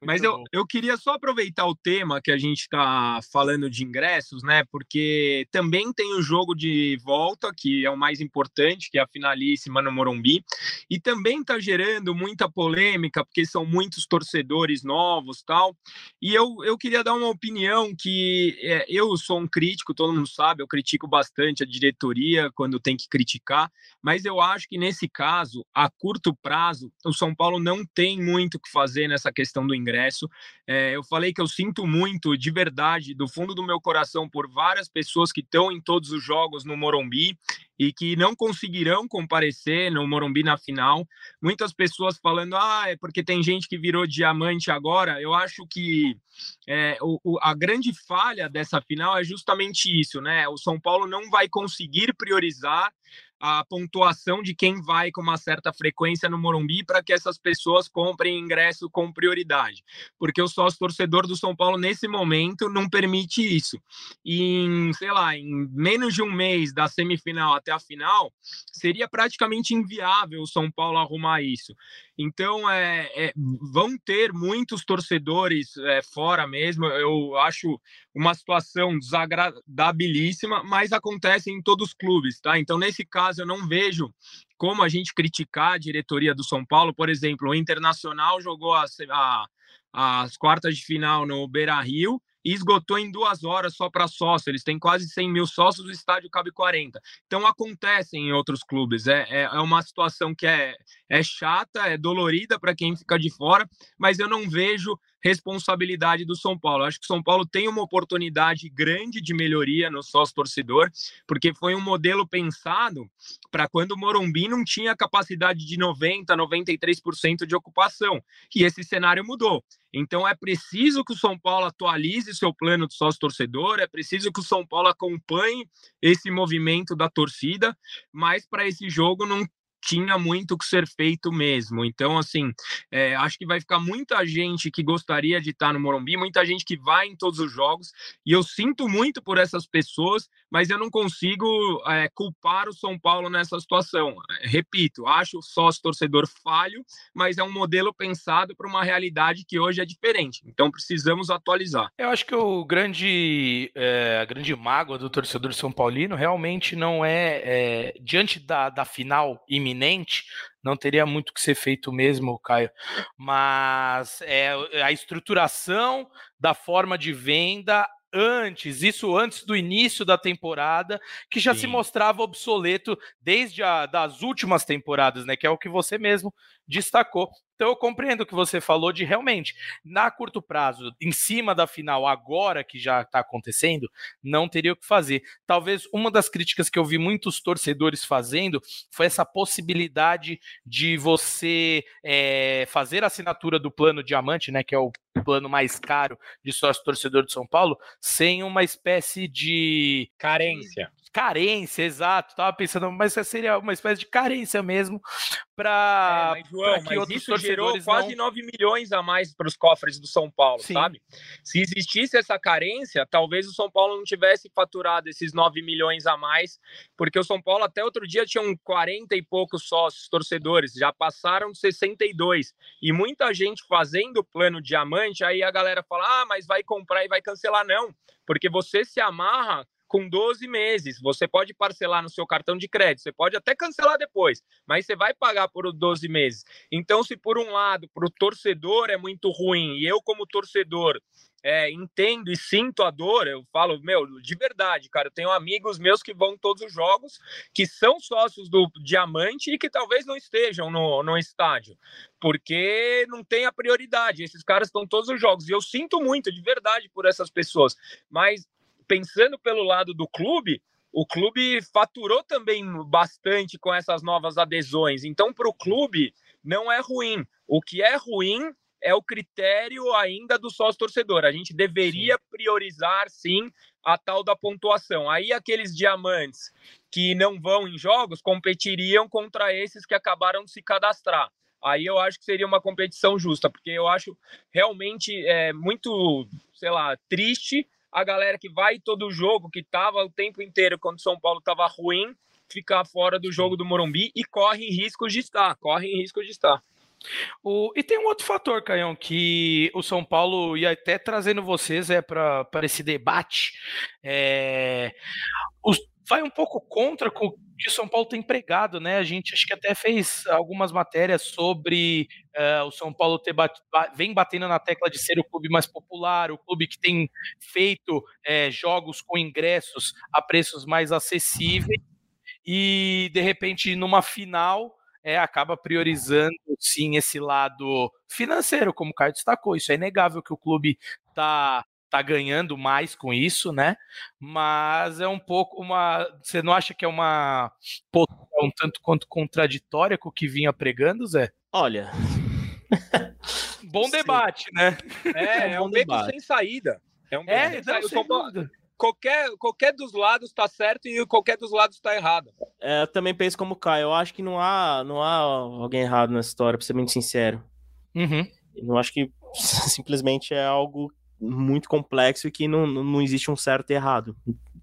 Muito Mas eu, eu queria só aproveitar o tema que a gente está falando de ingressos, né? Porque também tem o jogo de volta, que é o mais importante, que é a finalíssima no Morumbi, e também está gerando muita polêmica, porque são muitos torcedores novos tal. E eu, eu queria dar uma opinião que é, eu sou um crítico, todo mundo sabe, eu critico bastante a diretoria quando tem que criticar criticar, mas eu acho que nesse caso, a curto prazo, o São Paulo não tem muito o que fazer nessa questão do ingresso. É, eu falei que eu sinto muito, de verdade, do fundo do meu coração, por várias pessoas que estão em todos os jogos no Morumbi e que não conseguirão comparecer no Morumbi na final. Muitas pessoas falando, ah, é porque tem gente que virou diamante agora. Eu acho que é, o, o, a grande falha dessa final é justamente isso, né? O São Paulo não vai conseguir priorizar a pontuação de quem vai com uma certa frequência no Morumbi para que essas pessoas comprem ingresso com prioridade, porque o sócio torcedor do São Paulo nesse momento não permite isso. E em, sei lá, em menos de um mês da semifinal até a final, seria praticamente inviável o São Paulo arrumar isso. Então, é, é, vão ter muitos torcedores é, fora mesmo. Eu acho uma situação desagradabilíssima, mas acontece em todos os clubes, tá? Então, nesse caso, eu não vejo como a gente criticar a diretoria do São Paulo. Por exemplo, o Internacional jogou a, a, as quartas de final no Beira Rio e esgotou em duas horas só para sócio. Eles têm quase 100 mil sócios, o estádio cabe 40. Então acontece em outros clubes. É, é, é uma situação que é, é chata, é dolorida para quem fica de fora, mas eu não vejo responsabilidade do São Paulo. Acho que o São Paulo tem uma oportunidade grande de melhoria no sócio torcedor, porque foi um modelo pensado para quando o Morumbi não tinha capacidade de 90, 93% de ocupação. E esse cenário mudou. Então é preciso que o São Paulo atualize seu plano de sócio torcedor, é preciso que o São Paulo acompanhe esse movimento da torcida, mas para esse jogo não tinha muito que ser feito mesmo. Então, assim, é, acho que vai ficar muita gente que gostaria de estar no Morumbi, muita gente que vai em todos os jogos, e eu sinto muito por essas pessoas, mas eu não consigo é, culpar o São Paulo nessa situação. Repito, acho o sócio torcedor falho, mas é um modelo pensado para uma realidade que hoje é diferente. Então, precisamos atualizar. Eu acho que o grande, é, a grande mágoa do torcedor São Paulino realmente não é, é diante da, da final iminente iminente, não teria muito que ser feito mesmo, Caio. Mas é a estruturação da forma de venda antes, isso antes do início da temporada, que já Sim. se mostrava obsoleto desde a, das últimas temporadas, né? Que é o que você mesmo destacou. Então eu compreendo o que você falou de realmente, na curto prazo, em cima da final, agora que já está acontecendo, não teria o que fazer. Talvez uma das críticas que eu vi muitos torcedores fazendo foi essa possibilidade de você é, fazer a assinatura do plano diamante, né? Que é o plano mais caro de sócio torcedor de São Paulo, sem uma espécie de carência carência, exato. Tava pensando, mas seria uma espécie de carência mesmo para é, João, que mas isso gerou quase não... 9 milhões a mais para os cofres do São Paulo, Sim. sabe? Se existisse essa carência, talvez o São Paulo não tivesse faturado esses 9 milhões a mais, porque o São Paulo até outro dia tinha um 40 e poucos sócios torcedores, já passaram 62. E muita gente fazendo o plano diamante, aí a galera fala: "Ah, mas vai comprar e vai cancelar não", porque você se amarra com 12 meses. Você pode parcelar no seu cartão de crédito, você pode até cancelar depois, mas você vai pagar por 12 meses. Então, se por um lado, para o torcedor é muito ruim, e eu, como torcedor, é, entendo e sinto a dor, eu falo, meu, de verdade, cara, eu tenho amigos meus que vão todos os jogos, que são sócios do Diamante e que talvez não estejam no, no estádio, porque não tem a prioridade. Esses caras estão todos os jogos, e eu sinto muito, de verdade, por essas pessoas, mas pensando pelo lado do clube, o clube faturou também bastante com essas novas adesões. Então, para o clube, não é ruim. O que é ruim é o critério ainda do sócio torcedor. A gente deveria sim. priorizar, sim, a tal da pontuação. Aí, aqueles diamantes que não vão em jogos competiriam contra esses que acabaram de se cadastrar. Aí eu acho que seria uma competição justa, porque eu acho realmente é, muito, sei lá, triste a galera que vai todo jogo, que estava o tempo inteiro quando São Paulo estava ruim, ficar fora do jogo do Morumbi e corre risco de estar, corre risco de estar. O, e tem um outro fator, Caião, que o São Paulo ia até trazendo vocês é para esse debate. É, os, vai um pouco contra o que São Paulo tem pregado, né? A gente acho que até fez algumas matérias sobre uh, o São Paulo ter bat, vem batendo na tecla de ser o clube mais popular, o clube que tem feito é, jogos com ingressos a preços mais acessíveis e de repente numa final é, acaba priorizando sim esse lado financeiro, como o Caio destacou. Isso é inegável que o clube está tá ganhando mais com isso, né? Mas é um pouco uma. Você não acha que é uma postura um tanto quanto contraditória com o que vinha pregando, Zé? Olha. bom debate, né? É, é um, beco sem saída. É um beco é, sem saída. Sem qualquer, qualquer dos lados está certo e qualquer dos lados está errado. É, eu também penso como o Caio. Eu acho que não há, não há alguém errado nessa história, pra ser muito sincero. Uhum. Eu acho que simplesmente é algo muito complexo e que não, não existe um certo e errado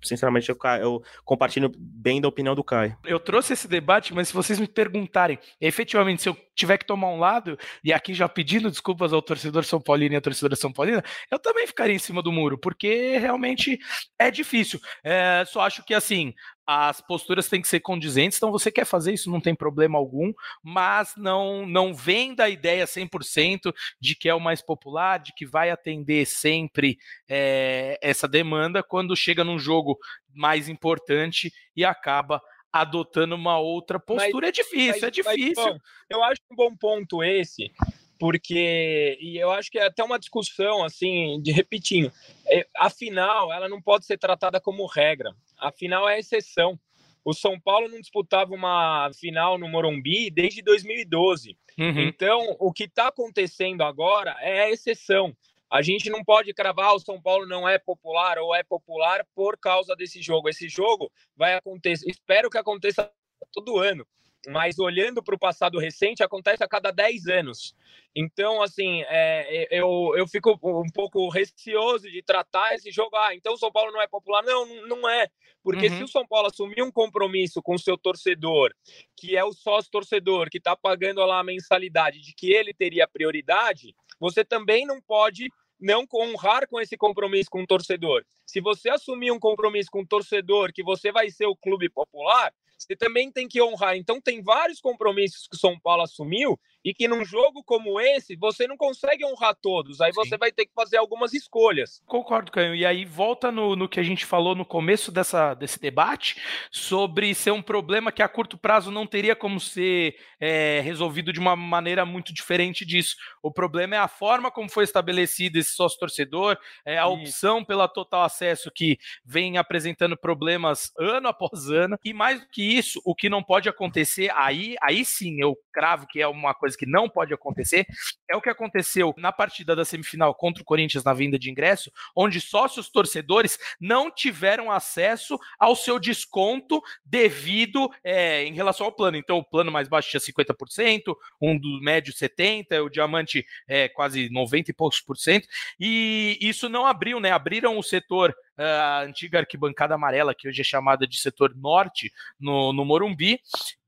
sinceramente, eu, eu, compartilho bem da opinião do Caio. Eu trouxe esse debate, mas se vocês me perguntarem, efetivamente, se eu tiver que tomar um lado, e aqui já pedindo desculpas ao torcedor São Paulino e à torcedora São Paulina, eu também ficaria em cima do muro, porque realmente é difícil. É, só acho que, assim, as posturas têm que ser condizentes, então você quer fazer isso, não tem problema algum, mas não não vem da ideia 100% de que é o mais popular, de que vai atender sempre é, essa demanda quando chega num jogo mais importante e acaba adotando uma outra postura. Mas, é difícil, mas, é difícil. Mas, bom, eu acho um bom ponto esse, porque e eu acho que é até uma discussão assim de repetindo é, a final ela não pode ser tratada como regra. A final é exceção. O São Paulo não disputava uma final no Morumbi desde 2012 uhum. então o que está acontecendo agora é a exceção. A gente não pode cravar o São Paulo não é popular ou é popular por causa desse jogo. Esse jogo vai acontecer espero que aconteça todo ano mas olhando para o passado recente, acontece a cada 10 anos. Então, assim, é, eu, eu fico um pouco receoso de tratar esse jogo. Ah, então o São Paulo não é popular. Não, não é. Porque uhum. se o São Paulo assumir um compromisso com o seu torcedor, que é o sócio torcedor, que está pagando lá a mensalidade, de que ele teria prioridade, você também não pode não honrar com esse compromisso com o torcedor. Se você assumir um compromisso com o torcedor que você vai ser o clube popular, você também tem que honrar. Então, tem vários compromissos que o São Paulo assumiu e que num jogo como esse, você não consegue honrar todos. Aí Sim. você vai ter que fazer algumas escolhas. Concordo, Canho. E aí volta no, no que a gente falou no começo dessa, desse debate sobre ser um problema que a curto prazo não teria como ser é, resolvido de uma maneira muito diferente disso. O problema é a forma como foi estabelecido esse sócio-torcedor, é a opção pela total acesso que vem apresentando problemas ano após ano. E mais do que isso, o que não pode acontecer, aí, aí sim eu cravo que é uma coisa que não pode acontecer, é o que aconteceu na partida da semifinal contra o Corinthians na venda de ingresso, onde sócios torcedores não tiveram acesso ao seu desconto devido é, em relação ao plano. Então, o plano mais baixo tinha 50%, um do médio 70%, o diamante é, quase 90 e poucos por cento, e isso não abriu, né? Abriram o setor a antiga arquibancada amarela, que hoje é chamada de setor norte, no, no Morumbi,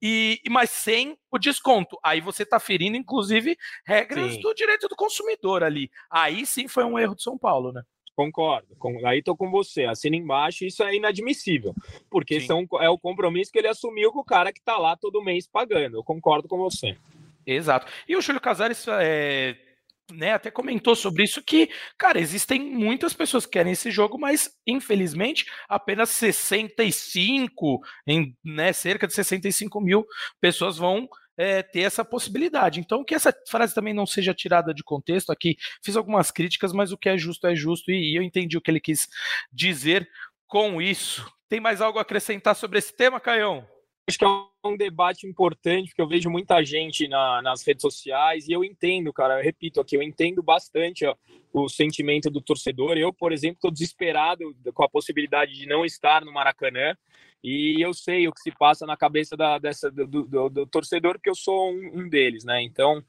e, mas sem o desconto. Aí você está ferindo, inclusive, regras sim. do direito do consumidor ali. Aí sim foi um erro de São Paulo, né? Concordo. Aí estou com você. Assina embaixo, isso é inadmissível. Porque são, é o compromisso que ele assumiu com o cara que está lá todo mês pagando. Eu concordo com você. Exato. E o Júlio Casares é, né, até comentou sobre isso que, cara, existem muitas pessoas que querem esse jogo, mas infelizmente apenas 65, em né, cerca de 65 mil pessoas vão é, ter essa possibilidade. Então, que essa frase também não seja tirada de contexto aqui, fiz algumas críticas, mas o que é justo é justo e, e eu entendi o que ele quis dizer com isso. Tem mais algo a acrescentar sobre esse tema, Caião? Acho que é um debate importante, porque eu vejo muita gente na, nas redes sociais e eu entendo, cara, eu repito aqui, eu entendo bastante ó, o sentimento do torcedor. Eu, por exemplo, estou desesperado com a possibilidade de não estar no Maracanã e eu sei o que se passa na cabeça da, dessa, do, do, do torcedor, porque eu sou um, um deles, né? Então,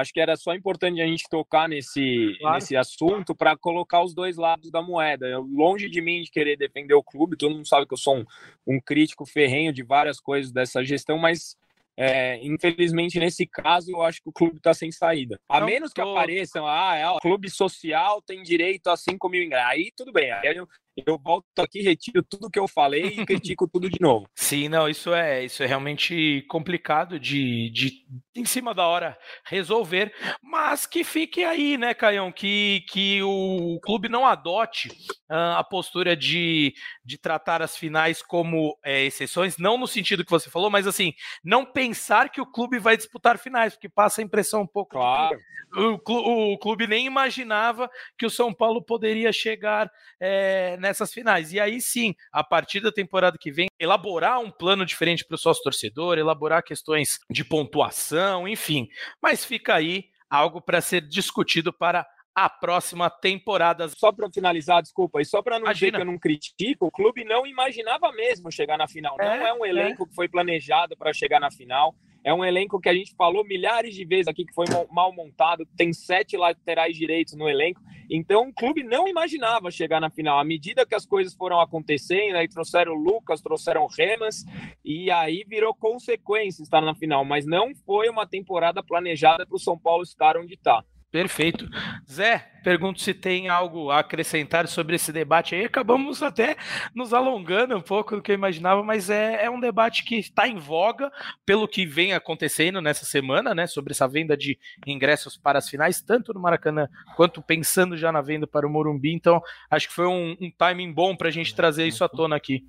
Acho que era só importante a gente tocar nesse, claro. nesse assunto para colocar os dois lados da moeda. Eu, longe de mim de querer defender o clube, todo mundo sabe que eu sou um, um crítico ferrenho de várias coisas dessa gestão, mas é, infelizmente, nesse caso, eu acho que o clube está sem saída. A Não menos tô... que apareçam, ah, é, o clube social tem direito a 5 mil ingressos. Aí tudo bem, aí eu, eu volto aqui, retiro tudo que eu falei e critico tudo de novo. Sim, não, isso é, isso é realmente complicado de, de em cima da hora resolver, mas que fique aí, né, Caião, que, que o clube não adote uh, a postura de, de tratar as finais como é, exceções, não no sentido que você falou, mas assim, não pensar que o clube vai disputar finais, porque passa a impressão um pouco. Claro. O, o clube nem imaginava que o São Paulo poderia chegar é, nessas finais. E aí sim, a partir da temporada que vem, elaborar um plano diferente para o sócio torcedor, elaborar questões de pontuação, enfim. Mas fica aí algo para ser discutido para a próxima temporada. Só para finalizar, desculpa, e só para não dizer que eu não critico, o clube não imaginava mesmo chegar na final. É, não é um é. elenco é. que foi planejado para chegar na final. É um elenco que a gente falou milhares de vezes aqui que foi mal montado, tem sete laterais direitos no elenco. Então o clube não imaginava chegar na final. À medida que as coisas foram acontecendo, aí trouxeram o Lucas, trouxeram o Remas, e aí virou consequência estar na final. Mas não foi uma temporada planejada para o São Paulo estar onde está. Perfeito. Zé, pergunto se tem algo a acrescentar sobre esse debate aí. Acabamos até nos alongando um pouco do que eu imaginava, mas é, é um debate que está em voga pelo que vem acontecendo nessa semana, né? Sobre essa venda de ingressos para as finais, tanto no Maracanã quanto pensando já na venda para o Morumbi. Então, acho que foi um, um timing bom para a gente trazer isso à tona aqui.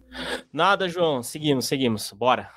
Nada, João. Seguimos, seguimos. Bora.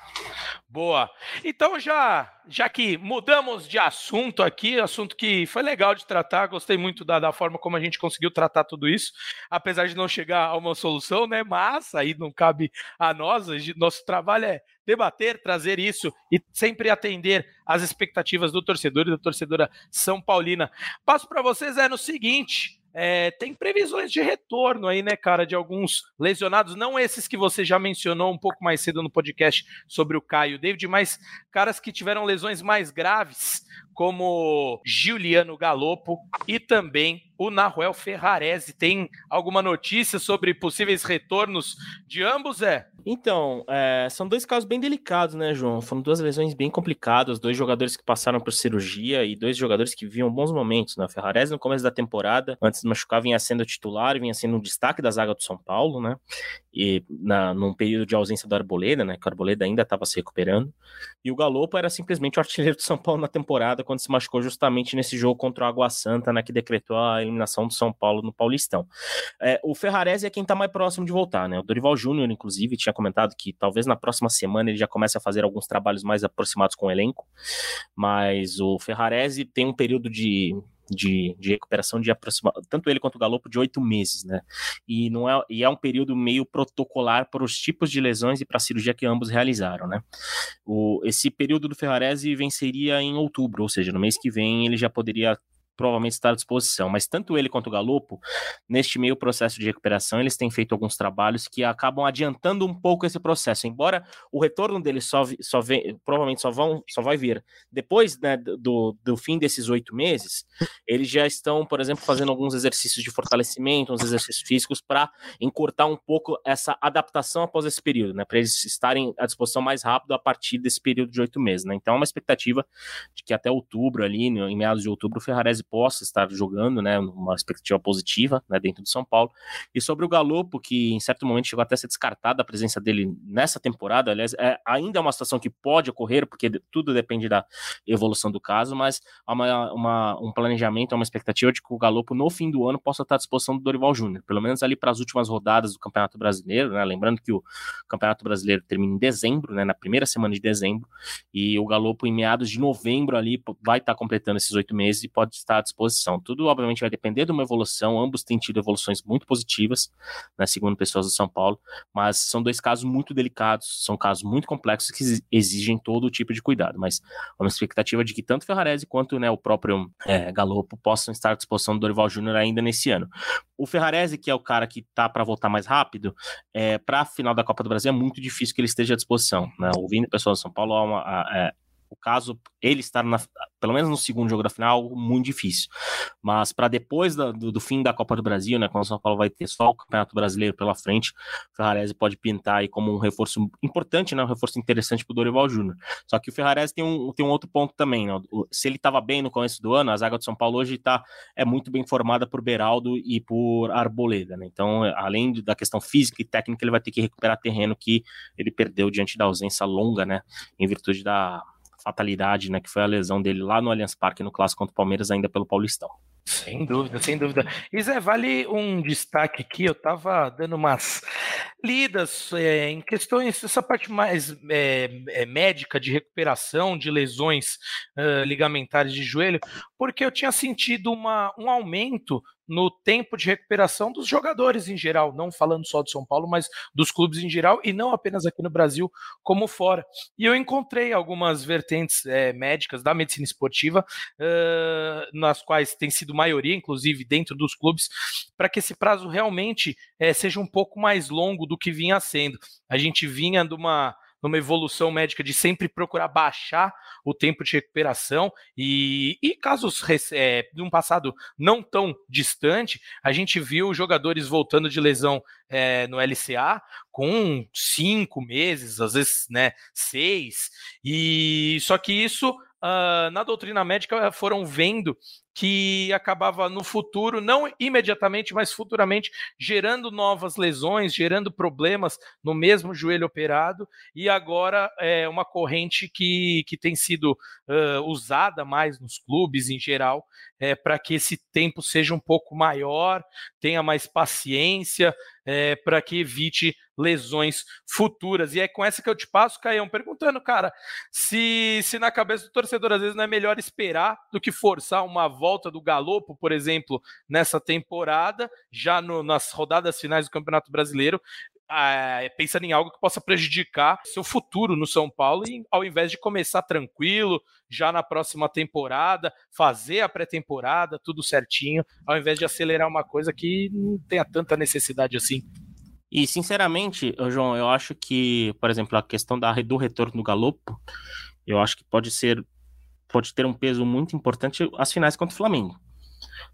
Boa. Então já, já que mudamos de assunto aqui, assunto que foi legal de tratar, gostei muito da, da forma como a gente conseguiu tratar tudo isso, apesar de não chegar a uma solução, né? Mas aí não cabe a nós, nosso trabalho é debater, trazer isso e sempre atender às expectativas do torcedor e da torcedora São Paulina. Passo para vocês é no seguinte, é, tem previsões de retorno aí, né, cara, de alguns lesionados, não esses que você já mencionou um pouco mais cedo no podcast sobre o Caio David, mas caras que tiveram lesões mais graves, como Giuliano Galopo e também o Nahuel Ferrarese. Tem alguma notícia sobre possíveis retornos de ambos, é? Então, é, são dois casos bem delicados, né, João? Foram duas lesões bem complicadas, dois jogadores que passaram por cirurgia e dois jogadores que viam bons momentos. Né? Ferrarese, no começo da temporada, antes de machucar, vinha sendo titular, vinha sendo um destaque da zaga do São Paulo, né? E na, num período de ausência do Arboleda, né? Que o Arboleda ainda estava se recuperando. E o Galopo era simplesmente o artilheiro do São Paulo na temporada, quando se machucou justamente nesse jogo contra o Água Santa, né? Que decretou a eliminação do São Paulo no Paulistão. É, o Ferrarese é quem está mais próximo de voltar, né? O Dorival Júnior, inclusive, tinha comentado que talvez na próxima semana ele já comece a fazer alguns trabalhos mais aproximados com o elenco, mas o Ferrarese tem um período de de, de recuperação de aproximadamente, tanto ele quanto o Galopo, de oito meses, né? E, não é, e é um período meio protocolar para os tipos de lesões e para a cirurgia que ambos realizaram, né? O, esse período do Ferrarese venceria em outubro, ou seja, no mês que vem ele já poderia provavelmente estar à disposição. Mas tanto ele quanto o Galopo, neste meio processo de recuperação, eles têm feito alguns trabalhos que acabam adiantando um pouco esse processo. Embora o retorno deles só, só vem, provavelmente só, vão, só vai vir depois né, do, do fim desses oito meses, eles já estão, por exemplo, fazendo alguns exercícios de fortalecimento, uns exercícios físicos para encurtar um pouco essa adaptação após esse período, né? Para eles estarem à disposição mais rápido a partir desse período de oito meses, né? Então, é uma expectativa de que até outubro, ali, em meados de outubro, o Ferrarese possa estar jogando, né, uma expectativa positiva, né, dentro do São Paulo. E sobre o Galopo, que em certo momento chegou até a ser descartada a presença dele nessa temporada, aliás, é, ainda é uma situação que pode ocorrer, porque tudo depende da evolução do caso, mas há uma, uma, um planejamento, uma expectativa de que o Galopo no fim do ano possa estar à disposição do Dorival Júnior, pelo menos ali para as últimas rodadas do Campeonato Brasileiro, né, lembrando que o Campeonato Brasileiro termina em dezembro, né, na primeira semana de dezembro, e o Galopo em meados de novembro ali vai estar completando esses oito meses e pode estar à disposição. Tudo, obviamente, vai depender de uma evolução. Ambos têm tido evoluções muito positivas, né, segundo pessoas do São Paulo, mas são dois casos muito delicados, são casos muito complexos que exigem todo tipo de cuidado. Mas uma expectativa de que tanto Ferrarese quanto né, o próprio é, Galopo possam estar à disposição do Dorival Júnior ainda nesse ano. O Ferrarese, que é o cara que tá para voltar mais rápido, é, para a final da Copa do Brasil é muito difícil que ele esteja à disposição. Né? Ouvindo pessoas do São Paulo, há uma, há, é, caso ele estar na, pelo menos no segundo jogo da final, muito difícil. Mas para depois da, do, do, fim da Copa do Brasil, né, quando o São Paulo vai ter só o Campeonato Brasileiro pela frente, o Ferrarese pode pintar aí como um reforço importante, né, um reforço interessante para o Dorival Júnior. Só que o Ferrarese tem um, tem um outro ponto também, né, se ele estava bem no começo do ano, a zaga do São Paulo hoje tá, é muito bem formada por Beraldo e por Arboleda, né, então além da questão física e técnica, ele vai ter que recuperar terreno que ele perdeu diante da ausência longa, né, em virtude da fatalidade, né, que foi a lesão dele lá no Allianz Parque no clássico contra o Palmeiras ainda pelo Paulistão. Sem dúvida, sem dúvida. E Zé, vale um destaque aqui, eu estava dando umas lidas é, em questões, essa parte mais é, é, médica de recuperação de lesões uh, ligamentares de joelho, porque eu tinha sentido uma, um aumento no tempo de recuperação dos jogadores em geral, não falando só do São Paulo, mas dos clubes em geral e não apenas aqui no Brasil, como fora. E eu encontrei algumas vertentes é, médicas da medicina esportiva, uh, nas quais tem sido maioria, inclusive dentro dos clubes, para que esse prazo realmente é, seja um pouco mais longo do que vinha sendo. A gente vinha de uma numa evolução médica de sempre procurar baixar o tempo de recuperação. E, e casos é, de um passado não tão distante, a gente viu jogadores voltando de lesão é, no LCA com cinco meses, às vezes né, seis, e só que isso Uh, na doutrina médica foram vendo que acabava no futuro, não imediatamente, mas futuramente, gerando novas lesões, gerando problemas no mesmo joelho operado, e agora é uma corrente que, que tem sido uh, usada mais nos clubes em geral, é, para que esse tempo seja um pouco maior, tenha mais paciência, é, para que evite lesões futuras. E é com essa que eu te passo, Caião, perguntando, cara, se, se na cabeça do torcedor às vezes não é melhor esperar do que forçar uma volta do Galopo, por exemplo, nessa temporada, já no, nas rodadas finais do Campeonato Brasileiro, é, pensando em algo que possa prejudicar seu futuro no São Paulo, e ao invés de começar tranquilo, já na próxima temporada, fazer a pré-temporada, tudo certinho, ao invés de acelerar uma coisa que não tenha tanta necessidade assim. E, sinceramente, João, eu acho que, por exemplo, a questão da, do retorno do Galopo, eu acho que pode ser, pode ter um peso muito importante as finais contra o Flamengo.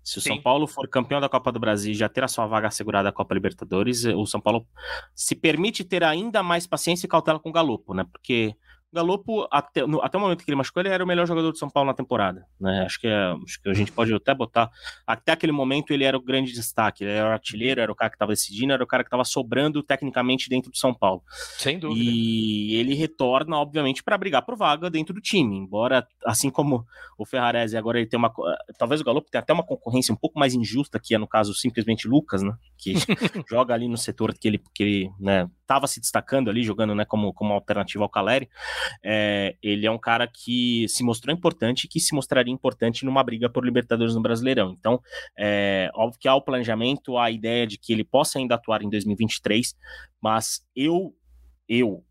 Se o Sim. São Paulo for campeão da Copa do Brasil e já ter a sua vaga assegurada da Copa Libertadores, o São Paulo se permite ter ainda mais paciência e cautela com o Galopo, né? Porque Galopo, até, no, até o momento que ele machucou, ele era o melhor jogador do São Paulo na temporada. Né? Acho, que é, acho que a gente pode até botar. Até aquele momento ele era o grande destaque. Ele era o artilheiro, era o cara que estava decidindo, era o cara que estava sobrando tecnicamente dentro do São Paulo. Sem dúvida. E ele retorna, obviamente, para brigar por vaga dentro do time. Embora, assim como o Ferrarese agora ele tem uma. Talvez o Galopo tenha até uma concorrência um pouco mais injusta, que é no caso simplesmente Lucas, né? Que joga ali no setor que ele, que ele né, estava se destacando ali, jogando né, como, como alternativa ao Caleri, é, ele é um cara que se mostrou importante e que se mostraria importante numa briga por Libertadores no Brasileirão. Então, é óbvio que há o planejamento, há a ideia de que ele possa ainda atuar em 2023, mas eu, eu,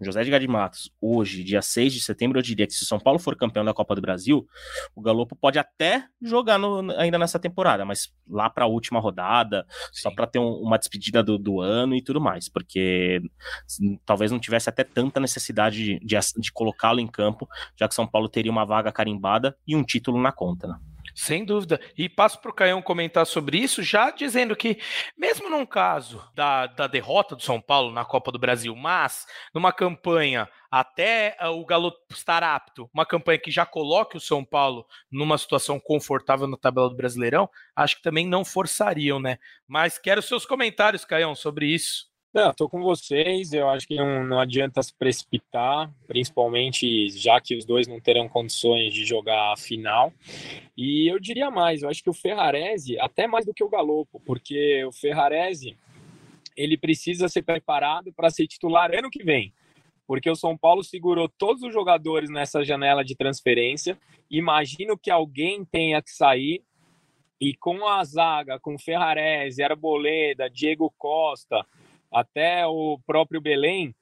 José de Matos, hoje, dia 6 de setembro, eu diria que se o São Paulo for campeão da Copa do Brasil, o Galopo pode até jogar no, ainda nessa temporada, mas lá para a última rodada, Sim. só para ter um, uma despedida do, do, ano e tudo mais, porque talvez não tivesse até tanta necessidade de, de, de colocá-lo em campo, já que São Paulo teria uma vaga carimbada e um título na conta. Né? Sem dúvida. E passo para o Caião comentar sobre isso, já dizendo que, mesmo num caso da, da derrota do São Paulo na Copa do Brasil, mas numa campanha até uh, o Galo estar apto, uma campanha que já coloque o São Paulo numa situação confortável na tabela do Brasileirão, acho que também não forçariam, né? Mas quero seus comentários, Caião, sobre isso. Estou com vocês. Eu acho que não, não adianta se precipitar, principalmente já que os dois não terão condições de jogar a final. E eu diria mais, eu acho que o Ferrarese, até mais do que o Galopo, porque o Ferrarese ele precisa ser preparado para ser titular ano que vem. Porque o São Paulo segurou todos os jogadores nessa janela de transferência. Imagino que alguém tenha que sair e com a zaga, com Ferrarese, Arboleda, Diego Costa, até o próprio Belém,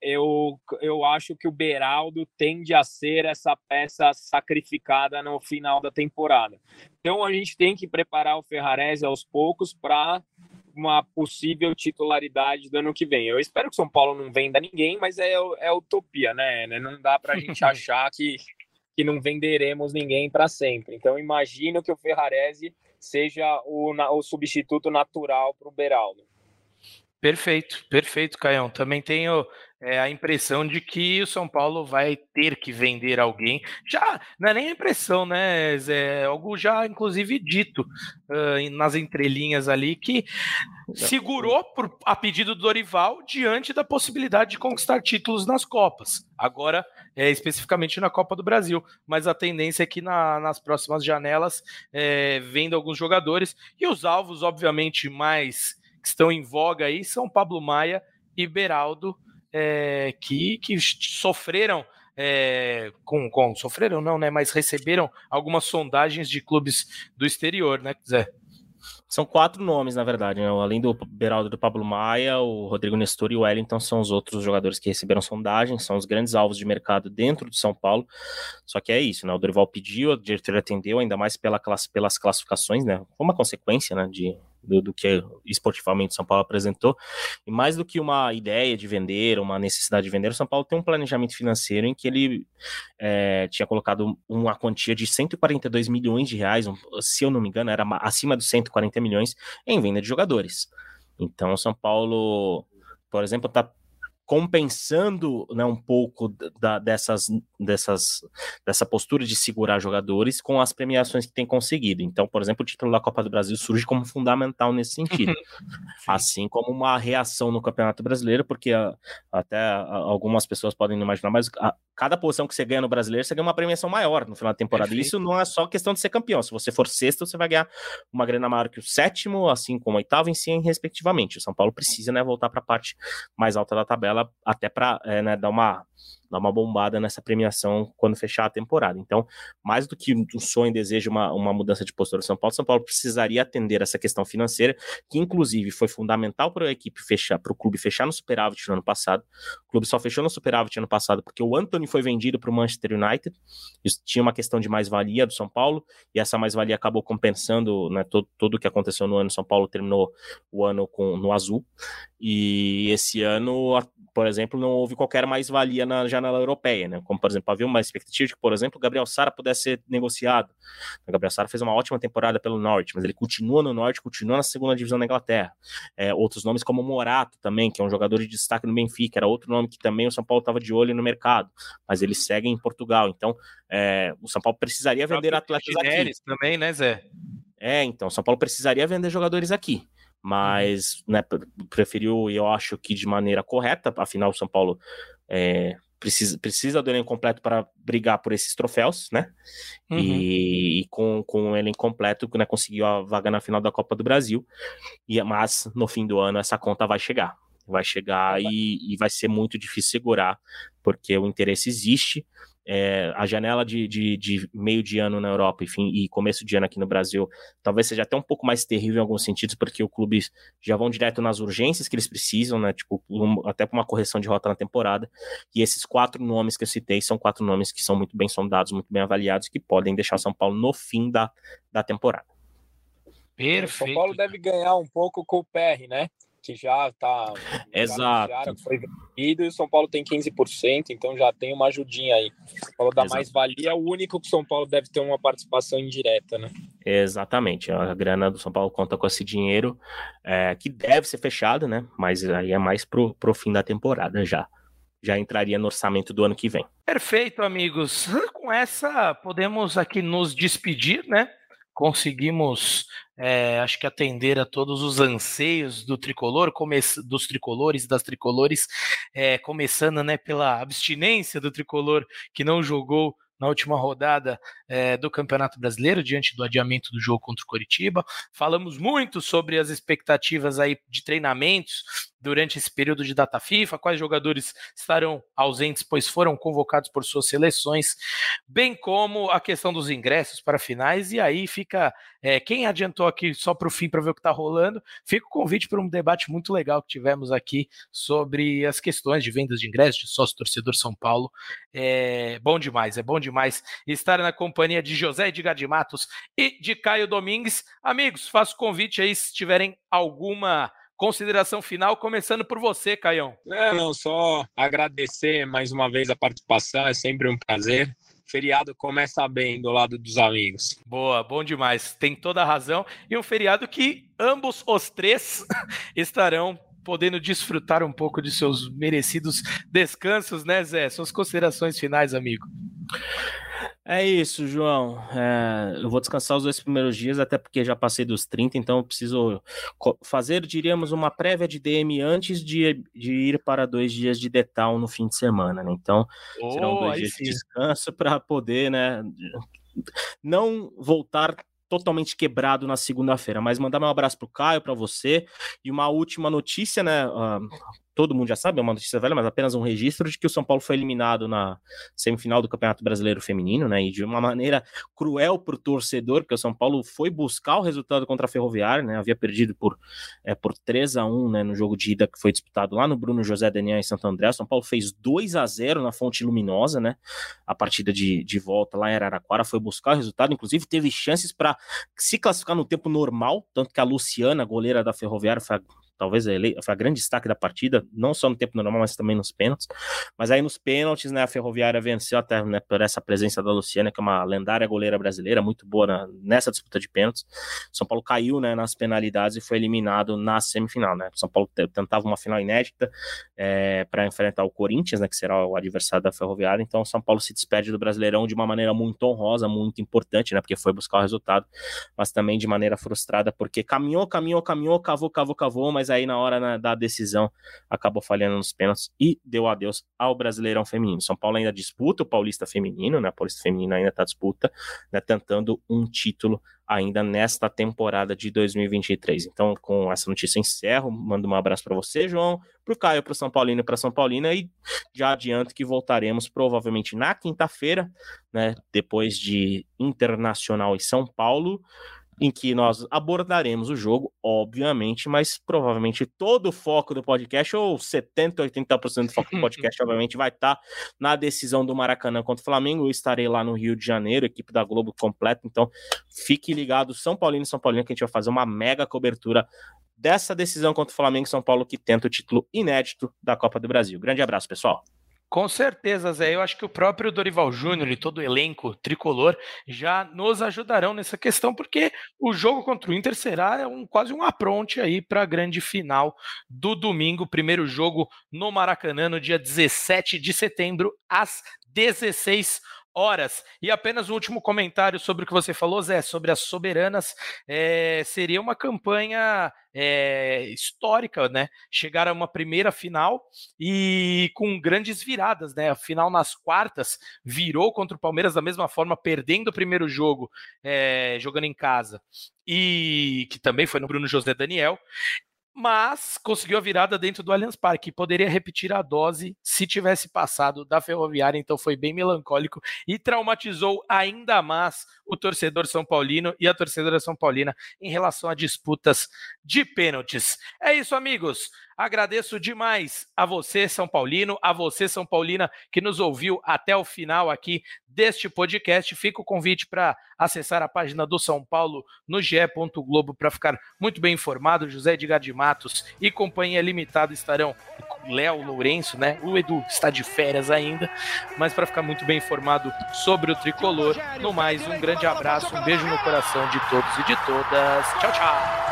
eu, eu acho que o Beraldo tende a ser essa peça sacrificada no final da temporada. Então a gente tem que preparar o Ferrarese aos poucos para uma possível titularidade do ano que vem. Eu espero que o São Paulo não venda ninguém, mas é, é utopia, né? Não dá para a gente achar que, que não venderemos ninguém para sempre. Então, imagino que o Ferrarese seja o, o substituto natural para o Beraldo. Perfeito, perfeito, Caião. Também tenho é, a impressão de que o São Paulo vai ter que vender alguém. Já não é nem a impressão, né? É algo já, inclusive, dito uh, nas entrelinhas ali, que segurou por, a pedido do Dorival diante da possibilidade de conquistar títulos nas Copas. Agora, é, especificamente na Copa do Brasil. Mas a tendência é que na, nas próximas janelas é, venda alguns jogadores. E os alvos, obviamente, mais que estão em voga aí são Pablo Maia e Beraldo é, que, que sofreram é, com, com, sofreram não, né? Mas receberam algumas sondagens de clubes do exterior, né, Zé? São quatro nomes, na verdade, né? Além do Beraldo do Pablo Maia, o Rodrigo Nestor e o Wellington são os outros jogadores que receberam sondagem, são os grandes alvos de mercado dentro de São Paulo. Só que é isso, né? O Dorival pediu, a diretoria atendeu, ainda mais pela classe, pelas classificações, né? Uma consequência, né? De, do, do, que esportivamente São Paulo apresentou. E mais do que uma ideia de vender, uma necessidade de vender, o São Paulo tem um planejamento financeiro em que ele é, tinha colocado uma quantia de 142 milhões de reais, um, se eu não me engano, era acima dos 140 milhões em venda de jogadores. Então, o São Paulo, por exemplo, está compensando né, um pouco da, dessas, dessas, dessa postura de segurar jogadores com as premiações que tem conseguido. Então, por exemplo, o título da Copa do Brasil surge como fundamental nesse sentido. assim como uma reação no Campeonato Brasileiro, porque a, até a, algumas pessoas podem não imaginar, mas a, cada posição que você ganha no brasileiro, você ganha uma premiação maior no final da temporada. Perfeito. Isso não é só questão de ser campeão. Se você for sexto, você vai ganhar uma grana maior que o sétimo, assim como o oitavo, em si, respectivamente. O São Paulo precisa né, voltar para a parte mais alta da tabela ela até para é, né, dar uma dar uma bombada nessa premiação quando fechar a temporada. Então, mais do que um sonho desejo uma, uma mudança de postura do São Paulo, São Paulo precisaria atender essa questão financeira, que inclusive foi fundamental para a equipe fechar, para o clube fechar no superávit no ano passado. O clube só fechou no superávit ano passado porque o Anthony foi vendido para o Manchester United. Isso tinha uma questão de mais-valia do São Paulo, e essa mais-valia acabou compensando né, todo, tudo o que aconteceu no ano. São Paulo terminou o ano com, no azul. E esse ano, por exemplo, não houve qualquer mais-valia na janela europeia, né? Como, por exemplo, havia uma expectativa de que, por exemplo, o Gabriel Sara pudesse ser negociado. O Gabriel Sara fez uma ótima temporada pelo Norte, mas ele continua no Norte, continua na segunda divisão da Inglaterra. É, outros nomes como Morato também, que é um jogador de destaque no Benfica, era outro nome que também o São Paulo estava de olho no mercado, mas ele segue em Portugal. Então, é, o São Paulo precisaria vender atletas aqui. também, né, Zé? É, então, o São Paulo precisaria vender jogadores aqui mas né, preferiu, eu acho que de maneira correta, afinal o São Paulo é, precisa, precisa do elenco completo para brigar por esses troféus, né? Uhum. E, e, com, com o elenco completo, né, conseguiu a vaga na final da Copa do Brasil, e mas no fim do ano essa conta vai chegar. Vai chegar e, e vai ser muito difícil segurar, porque o interesse existe, é, a janela de, de, de, meio de ano na Europa enfim, e começo de ano aqui no Brasil talvez seja até um pouco mais terrível em alguns sentidos, porque os clubes já vão direto nas urgências que eles precisam, né? Tipo, um, até para uma correção de rota na temporada. E esses quatro nomes que eu citei são quatro nomes que são muito bem sondados, muito bem avaliados, que podem deixar o São Paulo no fim da, da temporada. Perfeito. O São Paulo deve ganhar um pouco com o PR, né? Que já está. Exato. foi vendido e o São Paulo tem 15%, então já tem uma ajudinha aí. O Paulo dá mais valia, é o único que o São Paulo deve ter uma participação indireta, né? Exatamente. A grana do São Paulo conta com esse dinheiro é, que deve ser fechado, né? Mas aí é mais pro, pro fim da temporada já já entraria no orçamento do ano que vem. Perfeito, amigos. Com essa, podemos aqui nos despedir, né? Conseguimos, é, acho que atender a todos os anseios do tricolor, dos tricolores e das tricolores, é, começando né, pela abstinência do tricolor que não jogou na última rodada é, do Campeonato Brasileiro, diante do adiamento do jogo contra o Coritiba. Falamos muito sobre as expectativas aí de treinamentos durante esse período de data FIFA, quais jogadores estarão ausentes, pois foram convocados por suas seleções, bem como a questão dos ingressos para finais. E aí fica é, quem adiantou aqui só para o fim para ver o que está rolando, fica o convite para um debate muito legal que tivemos aqui sobre as questões de vendas de ingressos de sócio torcedor São Paulo. É bom demais, é bom demais estar na companhia de José Edgar de Matos e de Caio Domingues. Amigos, faço convite aí se tiverem alguma consideração final, começando por você, Caião. É, não, só agradecer mais uma vez a participação, é sempre um prazer. Feriado começa bem do lado dos amigos. Boa, bom demais. Tem toda a razão. E um feriado que ambos os três estarão podendo desfrutar um pouco de seus merecidos descansos, né, Zé? Suas considerações finais, amigo. É isso, João. É, eu vou descansar os dois primeiros dias, até porque já passei dos 30, então eu preciso fazer, diríamos, uma prévia de DM antes de, de ir para dois dias de detal no fim de semana, né? Então, oh, serão dois dias sim. de descanso para poder, né? Não voltar totalmente quebrado na segunda-feira. Mas mandar um abraço para o Caio, para você. E uma última notícia, né? Uh, todo mundo já sabe, é uma notícia velha, mas apenas um registro de que o São Paulo foi eliminado na semifinal do Campeonato Brasileiro Feminino, né? E de uma maneira cruel para o torcedor, porque o São Paulo foi buscar o resultado contra a Ferroviária, né? Havia perdido por, é, por 3 a 1 né, no jogo de ida que foi disputado lá no Bruno José Daniel em Santo André. O São Paulo fez 2 a 0 na Fonte Luminosa, né? A partida de, de volta lá em Araraquara foi buscar o resultado, inclusive teve chances para se classificar no tempo normal, tanto que a Luciana, goleira da Ferroviária, foi a talvez ele, foi a grande destaque da partida, não só no tempo normal, mas também nos pênaltis. Mas aí nos pênaltis, né, a Ferroviária venceu até né, por essa presença da Luciana, que é uma lendária goleira brasileira, muito boa na, nessa disputa de pênaltis. São Paulo caiu né, nas penalidades e foi eliminado na semifinal. Né? São Paulo tentava uma final inédita é, para enfrentar o Corinthians, né, que será o adversário da Ferroviária. Então, São Paulo se despede do Brasileirão de uma maneira muito honrosa, muito importante, né, porque foi buscar o resultado, mas também de maneira frustrada, porque caminhou, caminhou, caminhou, cavou, cavou, cavou, mas aí na hora né, da decisão acabou falhando nos pênaltis e deu adeus ao Brasileirão Feminino. São Paulo ainda disputa o Paulista Feminino, né? Paulista Feminino ainda está disputa, né, tentando um título ainda nesta temporada de 2023. Então, com essa notícia encerro, mando um abraço para você, João, para o Caio, para o São Paulino para São Paulina, e já adianto que voltaremos provavelmente na quinta-feira, né, depois de Internacional e São Paulo, em que nós abordaremos o jogo, obviamente, mas provavelmente todo o foco do podcast, ou 70%, 80% do foco do podcast, obviamente, vai estar tá na decisão do Maracanã contra o Flamengo. Eu estarei lá no Rio de Janeiro, equipe da Globo completa, então fique ligado, São Paulino e São Paulino, que a gente vai fazer uma mega cobertura dessa decisão contra o Flamengo e São Paulo, que tenta o título inédito da Copa do Brasil. Grande abraço, pessoal. Com certeza, Zé. Eu acho que o próprio Dorival Júnior e todo o elenco tricolor já nos ajudarão nessa questão, porque o jogo contra o Inter será um, quase um apronte aí para a grande final do domingo. Primeiro jogo no Maracanã, no dia 17 de setembro, às 16 horas. E apenas um último comentário sobre o que você falou, Zé, sobre as soberanas. É, seria uma campanha é, histórica, né? Chegar a uma primeira final e com grandes viradas, né? A final nas quartas virou contra o Palmeiras da mesma forma, perdendo o primeiro jogo, é, jogando em casa, e que também foi no Bruno José Daniel mas conseguiu a virada dentro do Allianz Parque. Poderia repetir a dose se tivesse passado da Ferroviária, então foi bem melancólico e traumatizou ainda mais o torcedor São Paulino e a torcedora São Paulina em relação a disputas de pênaltis. É isso, amigos. Agradeço demais a você, São Paulino, a você, São Paulina, que nos ouviu até o final aqui deste podcast. Fica o convite para acessar a página do São Paulo no ge. Globo para ficar muito bem informado. José Edgar de Matos e Companhia Limitada estarão. Léo Lourenço, né? O Edu está de férias ainda, mas para ficar muito bem informado sobre o tricolor. No mais, um grande abraço, um beijo no coração de todos e de todas. Tchau, tchau.